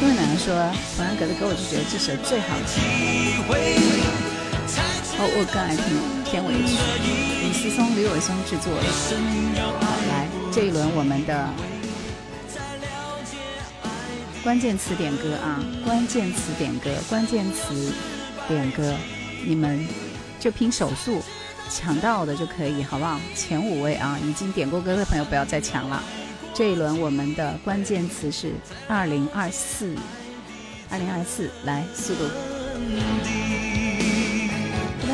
因为奶奶说童安格的歌，我就觉得这首最好听。哦，我更爱听片尾曲，思松、李伟松制作的。好，来这一轮我们的关键词点歌啊，关键词点歌，关键词点歌，你们就拼手速，抢到的就可以，好不好？前五位啊，已经点过歌的朋友不要再抢了。这一轮我们的关键词是二零二四，二零二四，来速度。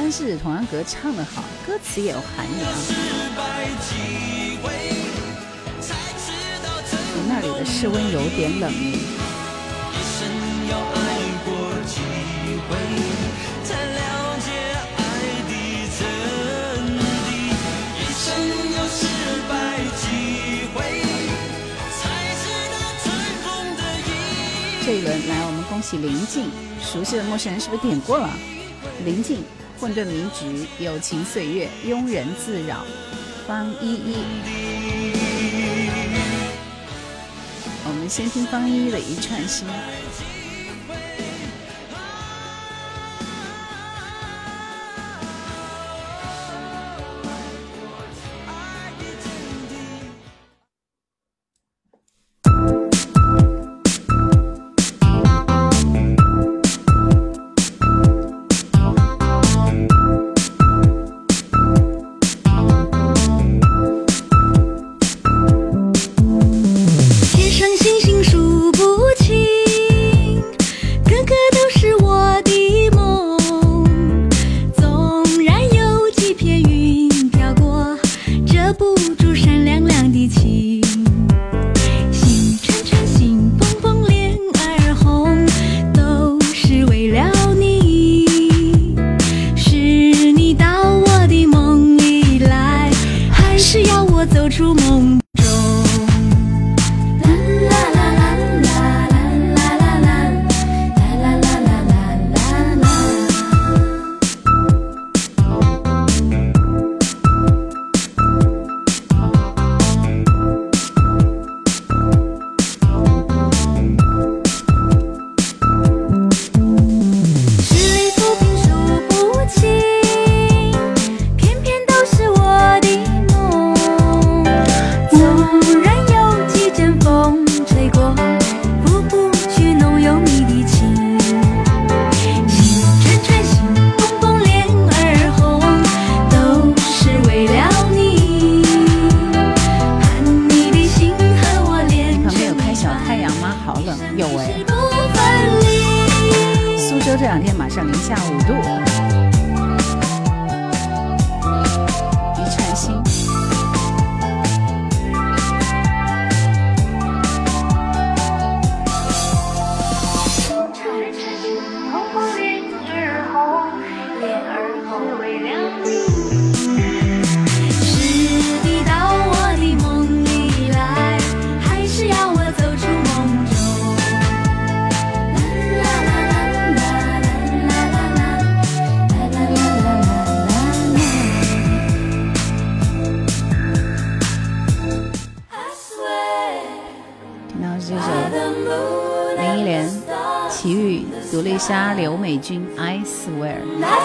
但是童安格唱的好，歌词也有含义啊。你那里的室温有点冷。这一轮来，我们恭喜林静，熟悉的陌生人是不是点过了？林静。混沌迷局，友情岁月，庸人自扰，方依依。我们先听方依依的一串心。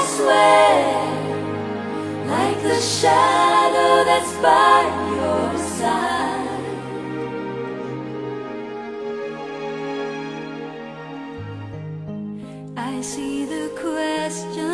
I swear, like the shadow that's by your side. I see the questions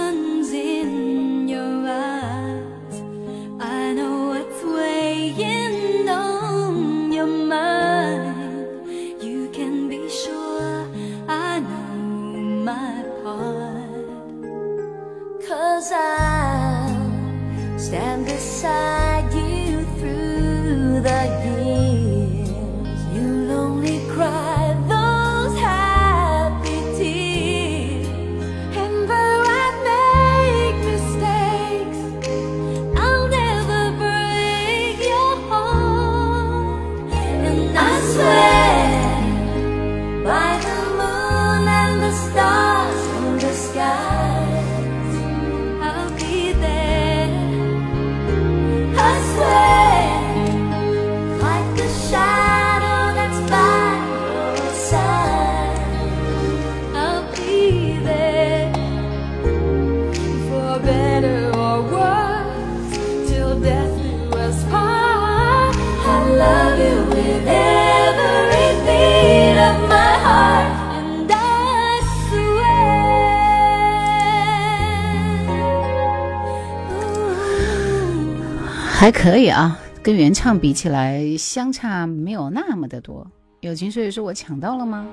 还可以啊，跟原唱比起来，相差没有那么的多。友情所以说我抢到了吗？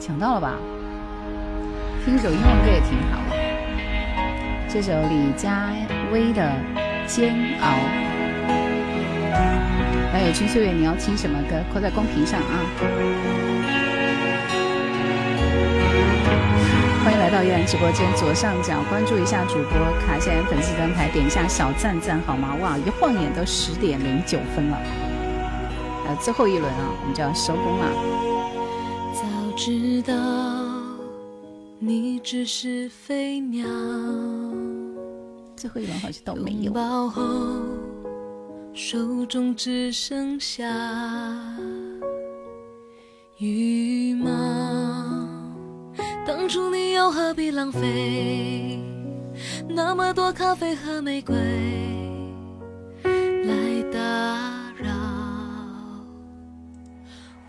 抢到了吧？听首英文歌也挺好的。这首李佳薇的《煎熬》。来，友情岁月，你要听什么歌？扣在公屏上啊！到依然直播间，左上角关注一下主播，卡一下粉丝灯牌，点一下小赞赞好吗？哇，一晃眼都十点零九分了，呃，最后一轮啊，我们就要收工了。早知道你只是飞鸟，最后一轮好像都没有拥。抱后手中只剩下羽毛。当初你又何必浪费那么多咖啡和玫瑰来打扰？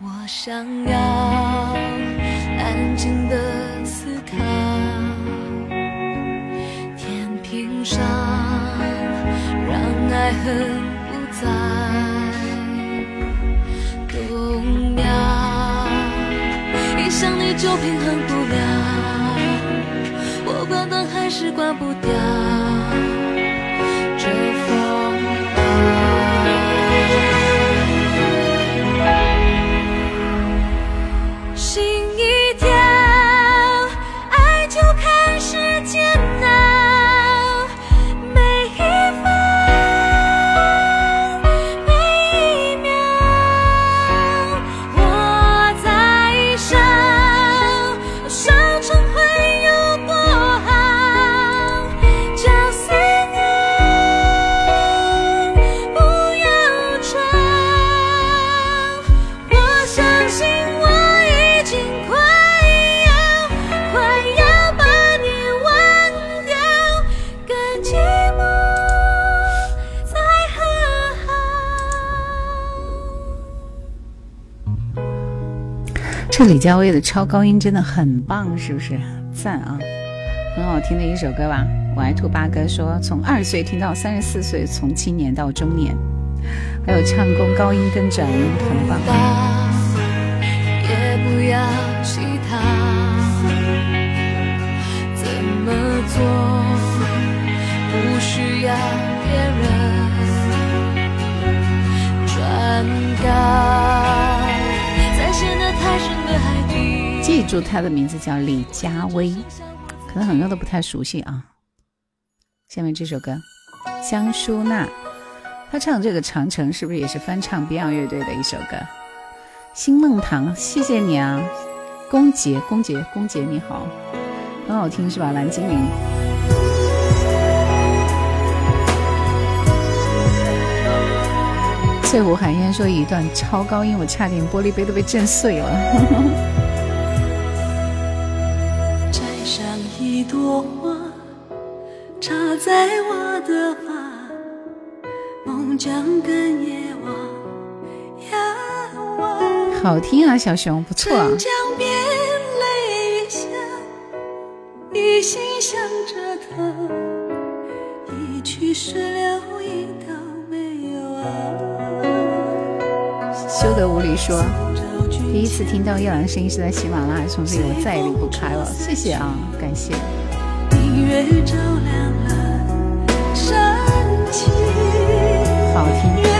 我想要安静的思考，天平上让爱恨不再动摇。一想你就平衡不了，我关灯还是关不掉李佳薇的超高音真的很棒，是不是？赞啊，很好听的一首歌吧。我爱兔八哥说，从二十岁听到三十四岁，从青年到中年，还有唱功、高音跟转音，很棒。也不要其他，怎么做不需要别人转告，记住他的名字叫李佳薇，可能很多都不太熟悉啊。下面这首歌，江淑娜，她唱这个《长城》是不是也是翻唱 Beyond 乐队的一首歌？星梦堂，谢谢你啊，宫杰，宫杰，宫杰你好，很好听是吧？蓝精灵。翠湖海燕说一段超高音，我差点玻璃杯都被震碎了。一朵花，插在我的发，梦将跟。好听啊，小熊不错。春江边泪下，你心想着他，一去水流一道没有啊。修得无理说，第一次听到叶兰声音是在喜马拉雅，从此以后再也离不开了。谢谢啊，感谢。明月照亮了好听。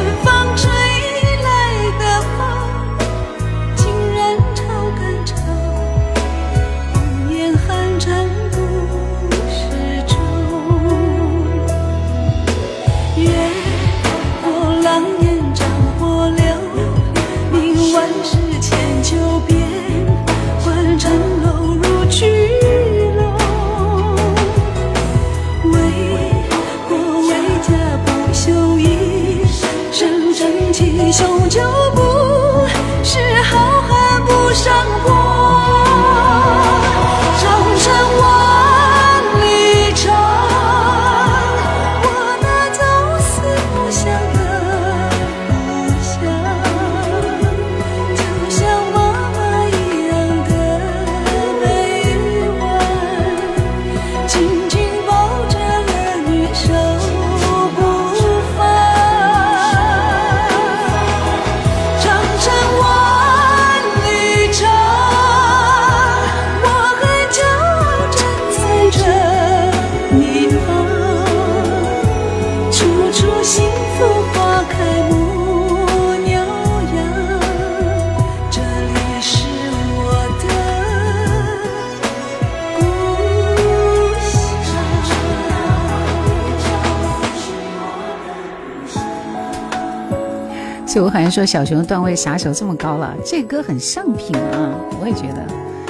说小熊段位啥时候这么高了？这歌很上品啊，我也觉得。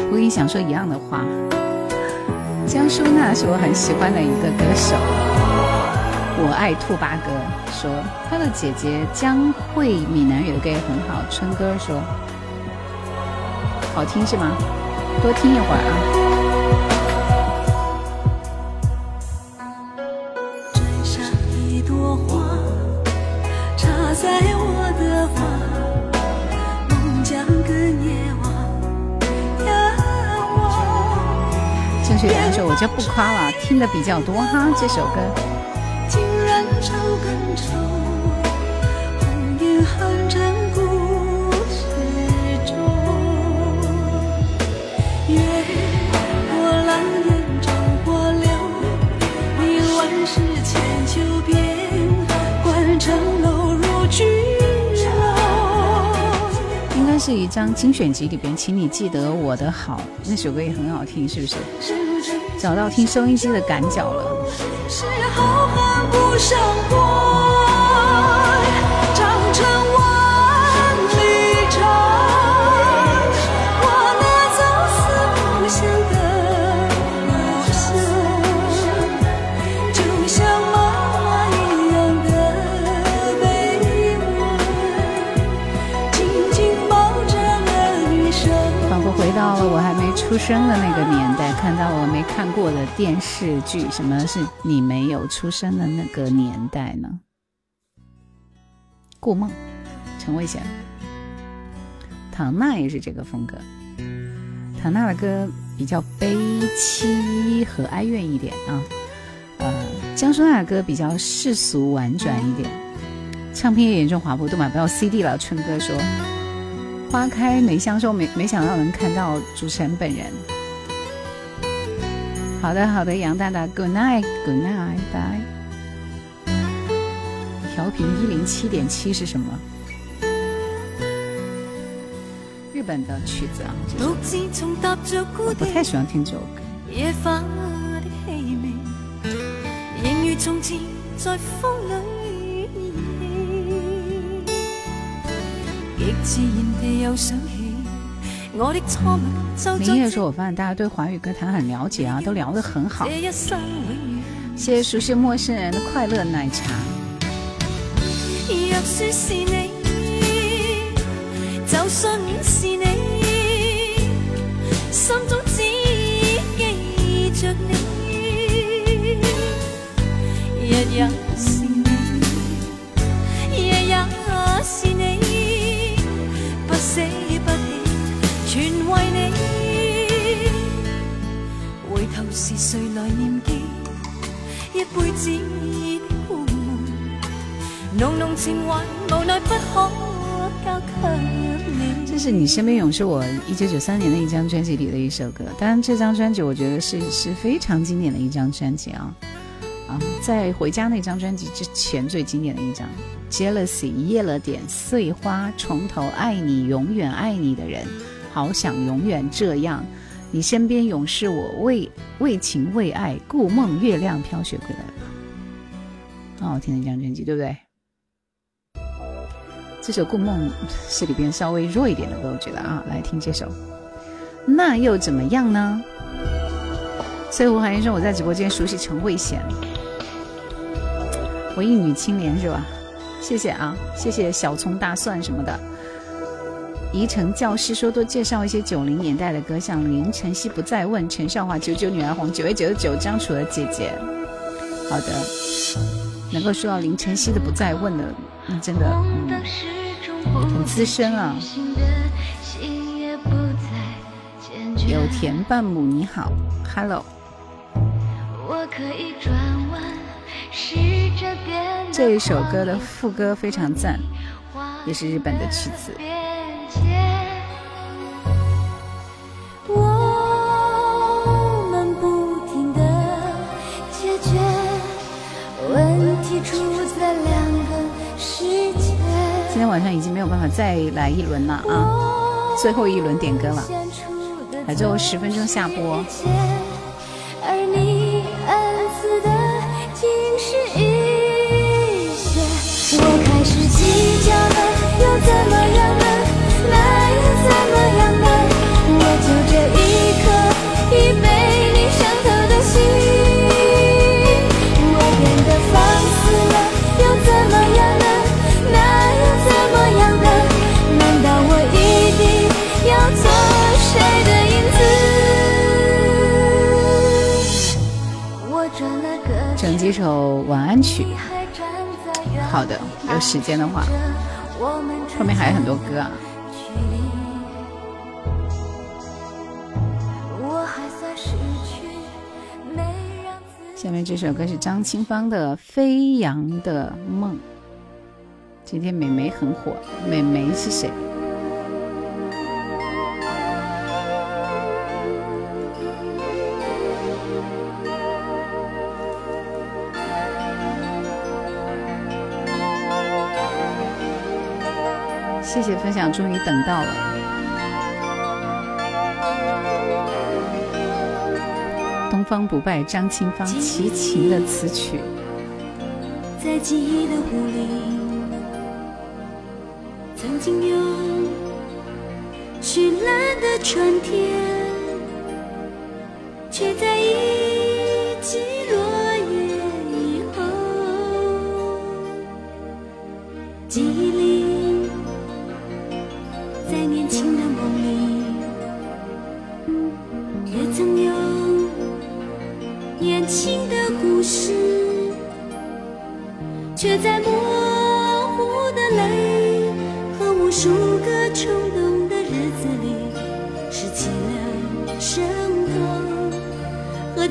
我跟你想说一样的话。江淑娜是我很喜欢的一个歌手，我爱兔八哥说他的姐姐江蕙闽南语的歌也很好。春哥说好听是吗？多听一会儿啊。不夸了，听的比较多哈这首歌。竟然潮跟潮，红颜寒战故事中。月过狼烟战火流，历万世千秋变，关城楼如巨龙。应该是一张精选集里边，请你记得我的好那首歌也很好听，是不是？找到听收音机的赶脚了。出生的那个年代，看到我没看过的电视剧。什么是你没有出生的那个年代呢？顾梦，陈慧娴，唐娜也是这个风格。唐娜的歌比较悲凄和哀怨一点啊，呃，江淑娜的歌比较世俗婉转一点。唱片也严重滑坡，都买不到 CD 了。春哥说。花开梅香说没没想到能看到主持人本人。好的好的，杨大大，Good night，Good night，拜。调频一零七点七是什么？日本的曲子啊，这首独自重踏着孤我不太喜欢听这首歌。夜花的氣味，仍如從前在風裏亦自然地又想起我的错误。周说：“我发现大家对华语歌坛很了解啊，都聊得很好。”谢谢熟悉陌生人的快乐奶茶。若是你，就算是你，心中只记，辈子的苦闷，浓浓情怀无奈不可交给你。这是你身边勇士我一九九三年的一张专辑里的一首歌，当然这张专辑我觉得是是非常经典的一张专辑啊啊，在回家那张专辑之前最经典的一张，Jealousy 夜了点碎花，从头爱你，永远爱你的人，好想永远这样。你身边永是我为为情为爱故梦月亮飘雪归来吧，很好听的一张专辑，对不对？这首《故梦》是里边稍微弱一点的歌，我觉得啊，来听这首，那又怎么样呢？所以胡海英说我在直播间熟悉陈慧娴，文艺女青年是吧？谢谢啊，谢谢小葱大蒜什么的。宜城教师说多介绍一些九零年代的歌，像林晨曦不再问、陈少华九九女儿红、九月九十九张楚的姐姐。好的，能够说到林晨曦的不再问的，嗯，真的，嗯，很资深啊。有田半亩你好，Hello。这一首歌的副歌非常赞，也是日本的曲子。今天晚上已经没有办法再来一轮了啊！最后一轮点歌了，还最后十分钟下播。几首晚安曲，好的，有时间的话，后面还有很多歌啊。下面这首歌是张清芳的《飞扬的梦》。今天美眉很火，美眉是谁？谢谢分享，终于等到了。东方不败张清芳齐秦的词曲。在记忆的湖里，曾经有绚烂的春天，却在一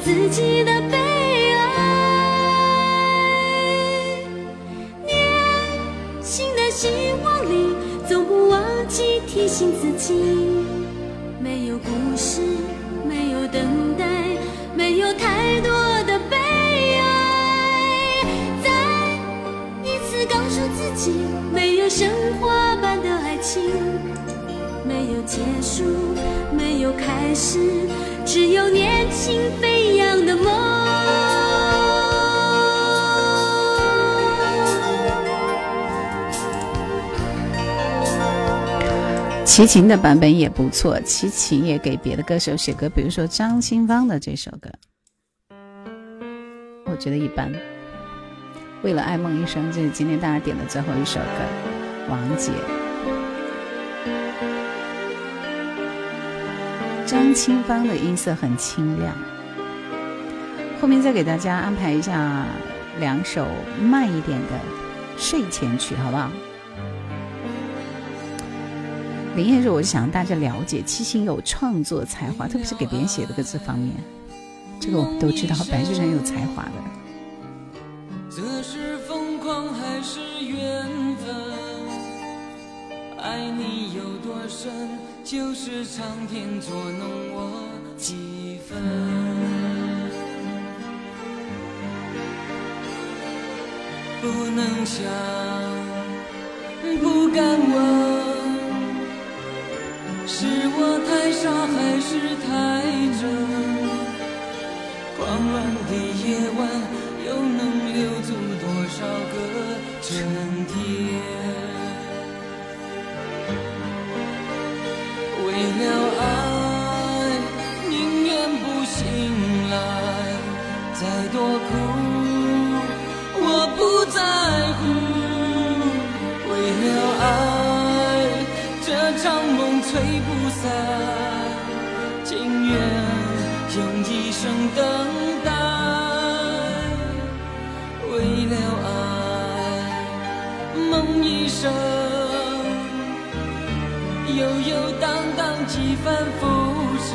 自己的悲哀。年轻的希望里，总不忘记提醒自己，没有故事，没有等待，没有太多的悲哀。再一次告诉自己，没有神话般的爱情，没有结束，没有开始，只有年轻飞扬的梦。齐秦的版本也不错，齐秦也给别的歌手写歌，比如说张清芳的这首歌，我觉得一般。为了爱梦一生，这是今天大家点的最后一首歌，王杰。张清芳的音色很清亮。后面再给大家安排一下两首慢一点的睡前曲好不好？林业是我想大家了解七星有创作才华特别是给别人写的歌词方面这个我们都知道白居易很有才华的。这是疯狂还是缘分？爱你有多深？就是苍天捉弄我几分。不能想，不敢问，是我太傻还是太真？狂乱的夜晚，又能留住多少个春天？为了爱，宁愿不醒来，再多苦我不在乎。为了爱，这场梦吹不散，情愿用一生等待。为了爱，梦一生。几番浮沉，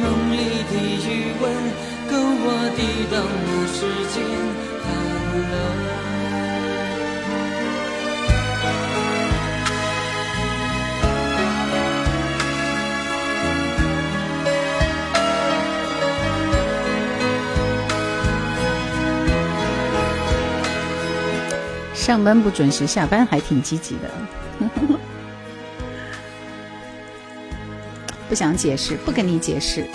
梦里的余温够我抵挡不世间寒冷。上班不准时，下班还挺积极的。不想解释，不跟你解释。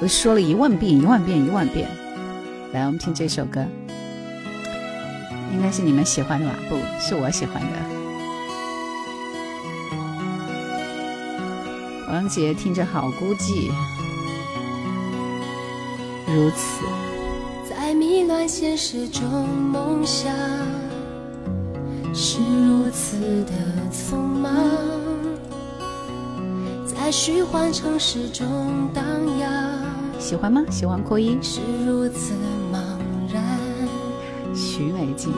我说了一万遍，一万遍，一万遍。来，我们听这首歌，应该是你们喜欢的吧？不是我喜欢的。王杰听着好孤寂，如此。在迷乱现实中，梦想是如此的匆忙。在虚幻城市中荡漾，喜欢吗？喜欢扩音。是如此茫然。徐美静，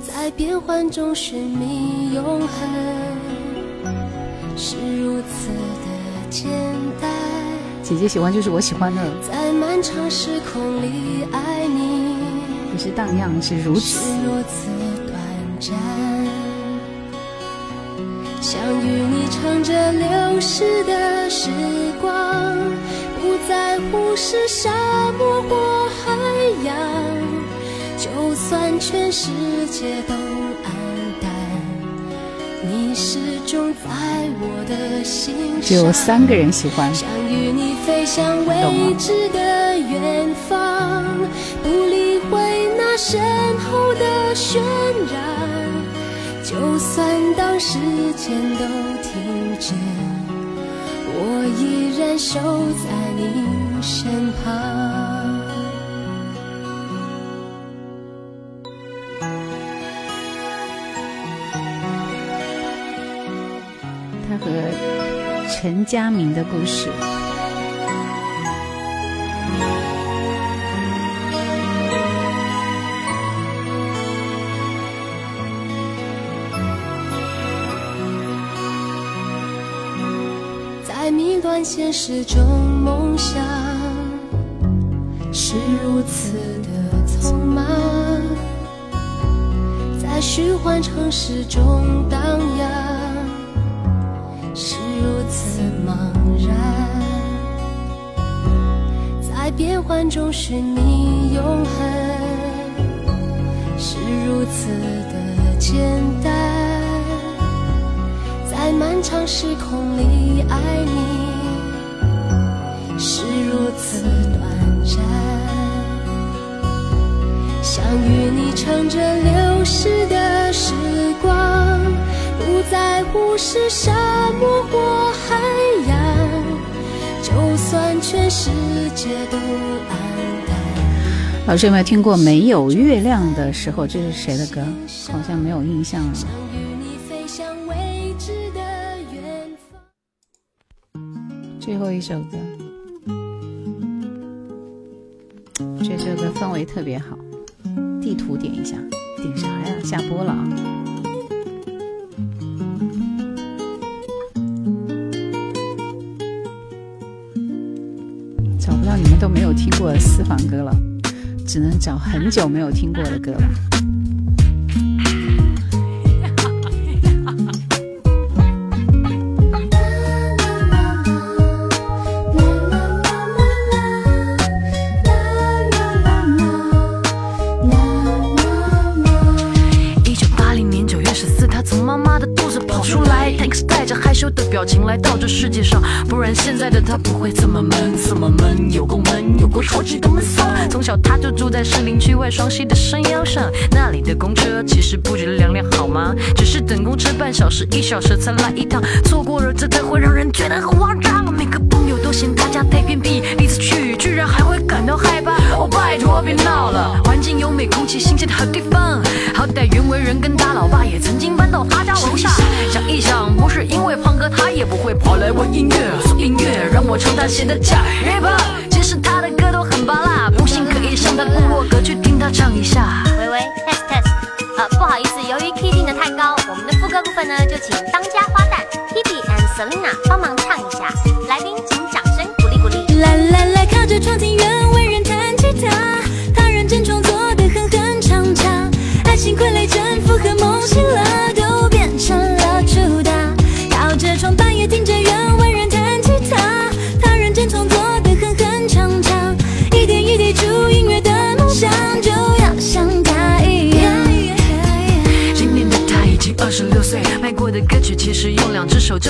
在变幻中寻觅永恒，是如此的简单。姐姐喜欢就是我喜欢的。在漫长时空里爱你，不是荡漾，是如此。是如此短暂。想与你唱着流逝的时光，不在乎是沙漠或海洋，就算全世界都黯淡，你始终在我的心上。只有三个人喜欢。想与你飞向未知的远方，不理会那身后的渲染。就算当时间都停止，我依然守在你身旁。他和陈佳明的故事。现实中，梦想是如此的匆忙，在虚幻城市中荡漾，是如此茫然，在变幻中寻觅永恒，是如此的简单。在漫长时空里爱你，唱着流逝的时光，不在乎是沙漠或海洋，就算全世界都黯淡。老师有没有听过《没有月亮的时候》？这是谁的歌？好像没有印象了。最后一首歌，这首歌氛围特别好。地图点一下，点啥呀？下播了啊！找不到你们都没有听过的私房歌了，只能找很久没有听过的歌了。表情来到这世界上，不然现在的他不会这么闷，这么闷，有够闷，有过超级的闷骚。从小他就住在士林区外双溪的山腰上，那里的公车其实不止两辆，好吗？只是等公车半小时、一小时才来一趟，错过了这才会让人觉得很慌张。每个朋友都嫌他家太偏僻，第一次去居然还会感到害怕。哦，拜托别闹了，环境优美，空气新鲜的好地方。好歹袁惟仁跟他家楼下。想一想，不是因为胖哥，他也不会跑来问音乐。送音乐让我唱他写的假 rap，其实他的歌都很拔辣。不信可以上他部落格去听他唱一下。喂喂，test test，呃，不好意思，由于 key 定的太高，我们的副歌部分呢，就请当家花旦 Hebe and Selina 帮忙唱一下。来宾请掌声鼓励鼓励。来来来，靠着窗听袁惟仁弹吉他，他认真创作的哼哼唱唱，爱情傀儡征服和梦醒了，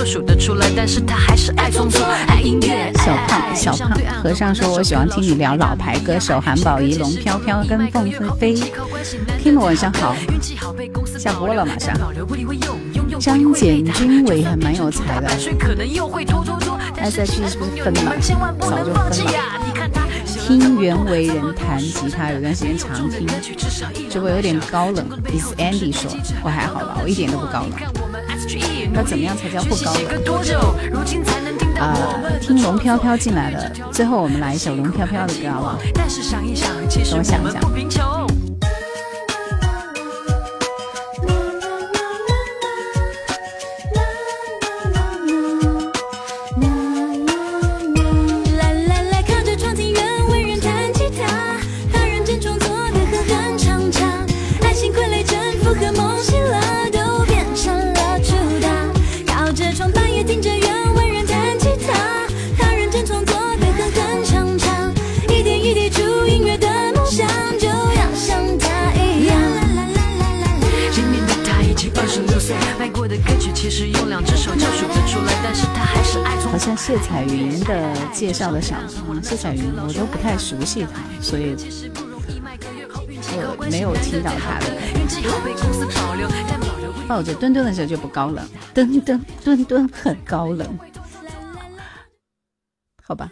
就数得出来，但是他还是爱创作，爱音乐。小胖，小胖，和尚说：“我喜欢听你聊老牌歌手韩宝仪、龙飘飘跟凤飞飞。”听了晚上好，下播了马上。张简君伟还蛮有才的，S.H.E 是不是分了？早就分了。听袁惟仁弹吉他，有段时间常听，结果有点高冷。Is Andy 说：“我还好吧，我一点都不高冷。”那怎么样才叫不高冷？啊，听龙飘飘进来了，最后我们来一首龙飘飘的歌好不好？等我想一想。好像谢彩云的介绍的少，嗯，谢彩云我都不太熟悉她，所以我没有听到她的。抱着墩墩的时候就不高冷，墩墩墩墩很高冷，好吧，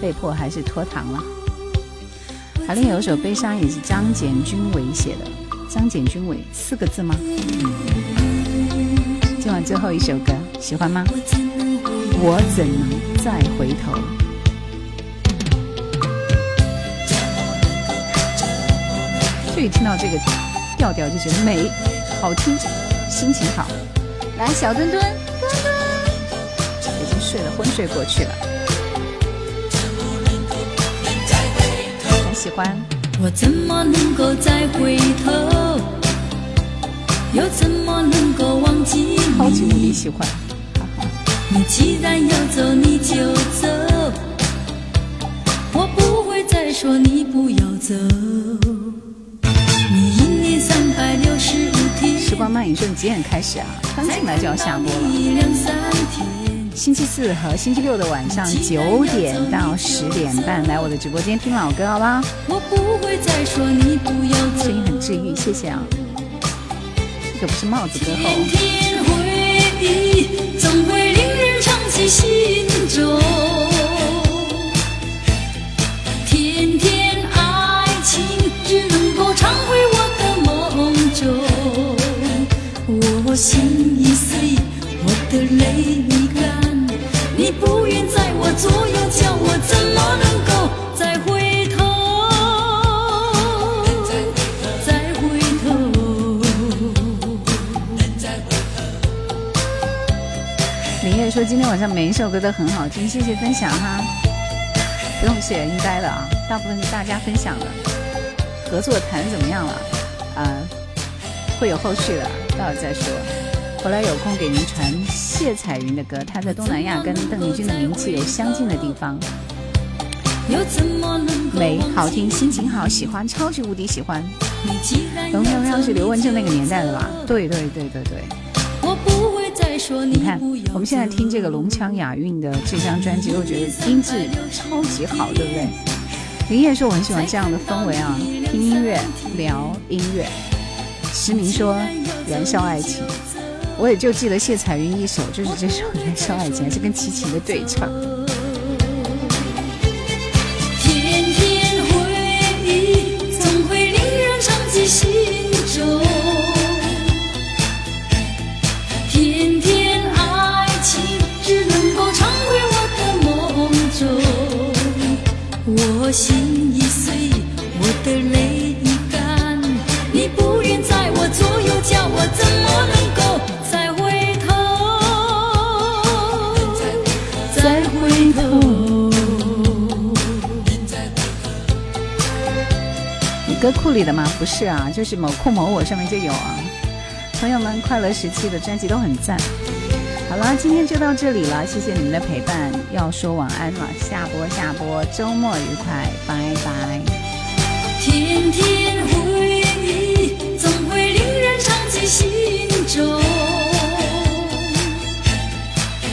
被迫还是拖堂了。还另有一首《悲伤》也是张简君伟写的，张简君伟四个字吗？嗯今晚最后一首歌，喜欢吗？我怎能再回头？这一听到这个调调就觉得美，好听，心情好。来，小墩墩，墩墩，已经睡了，昏睡过去了。很喜欢。我怎么能够再回头？又怎么能够忘记超级无敌你？喜欢。你既然要走，你就走，我不会再说你不要走。你一年三百六十五天，时光慢影说你几点开始啊？刚进来就要下播了。星期四和星期六的晚上九点到十点半来我的直播间听老歌，好吧？我不会再说你不要走声。音很治愈，谢谢啊。这个不是帽子歌后，天会令人唱起心中，天天爱情只能够常回我的梦中。我心已碎，我的泪已干，你不愿在我左右，叫我怎么能说今天晚上每一首歌都很好听，谢谢分享哈。不用谢，应该的啊，大部分是大家分享的。合作谈怎么样了？啊、会有后续的，到会儿再说。回来有空给您传谢彩云的歌，她在东南亚跟邓丽君的名气有相近的地方。又怎么能美，好听，心情好，喜欢，超级无敌喜欢。龙飘飘是刘文正那个年代的吧？对对对对对。你看，我们现在听这个龙腔雅韵的这张专辑，我觉得音质超级好，对不对？林燕说我很喜欢这样的氛围啊，听音乐聊音乐。石明说燃烧爱情，我也就记得谢彩云一首，就是这首燃烧爱情，还是跟齐秦的对唱。心已碎，我的泪已干，你不愿在我左右，叫我怎么能够再回头？再回头。你歌库里的吗？不是啊，就是某酷某我上面就有啊。朋友们，快乐时期的专辑都很赞。好了，今天就到这里了，谢谢你们的陪伴，要说晚安了，下播下播，周末愉快，拜拜。天天回忆总会令人长记心中，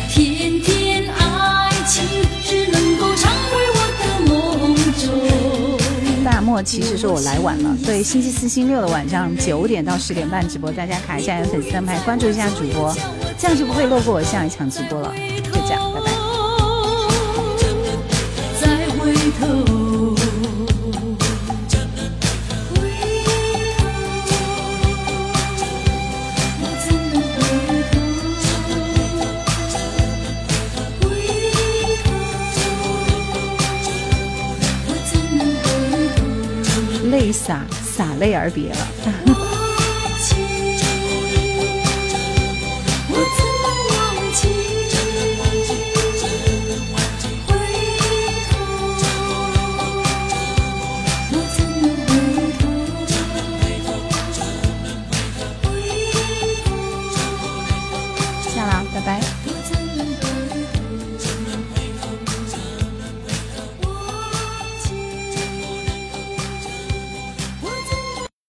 天天爱情只能够常回我的梦中。大漠其实说我来晚了，所以，星期四、星期六的晚上九点到十点半直播，大家卡一下有粉丝灯牌，关注一下主播，这样就不会错过我下一场直播了。就这样，拜拜。再回头？泪洒，洒泪而别了。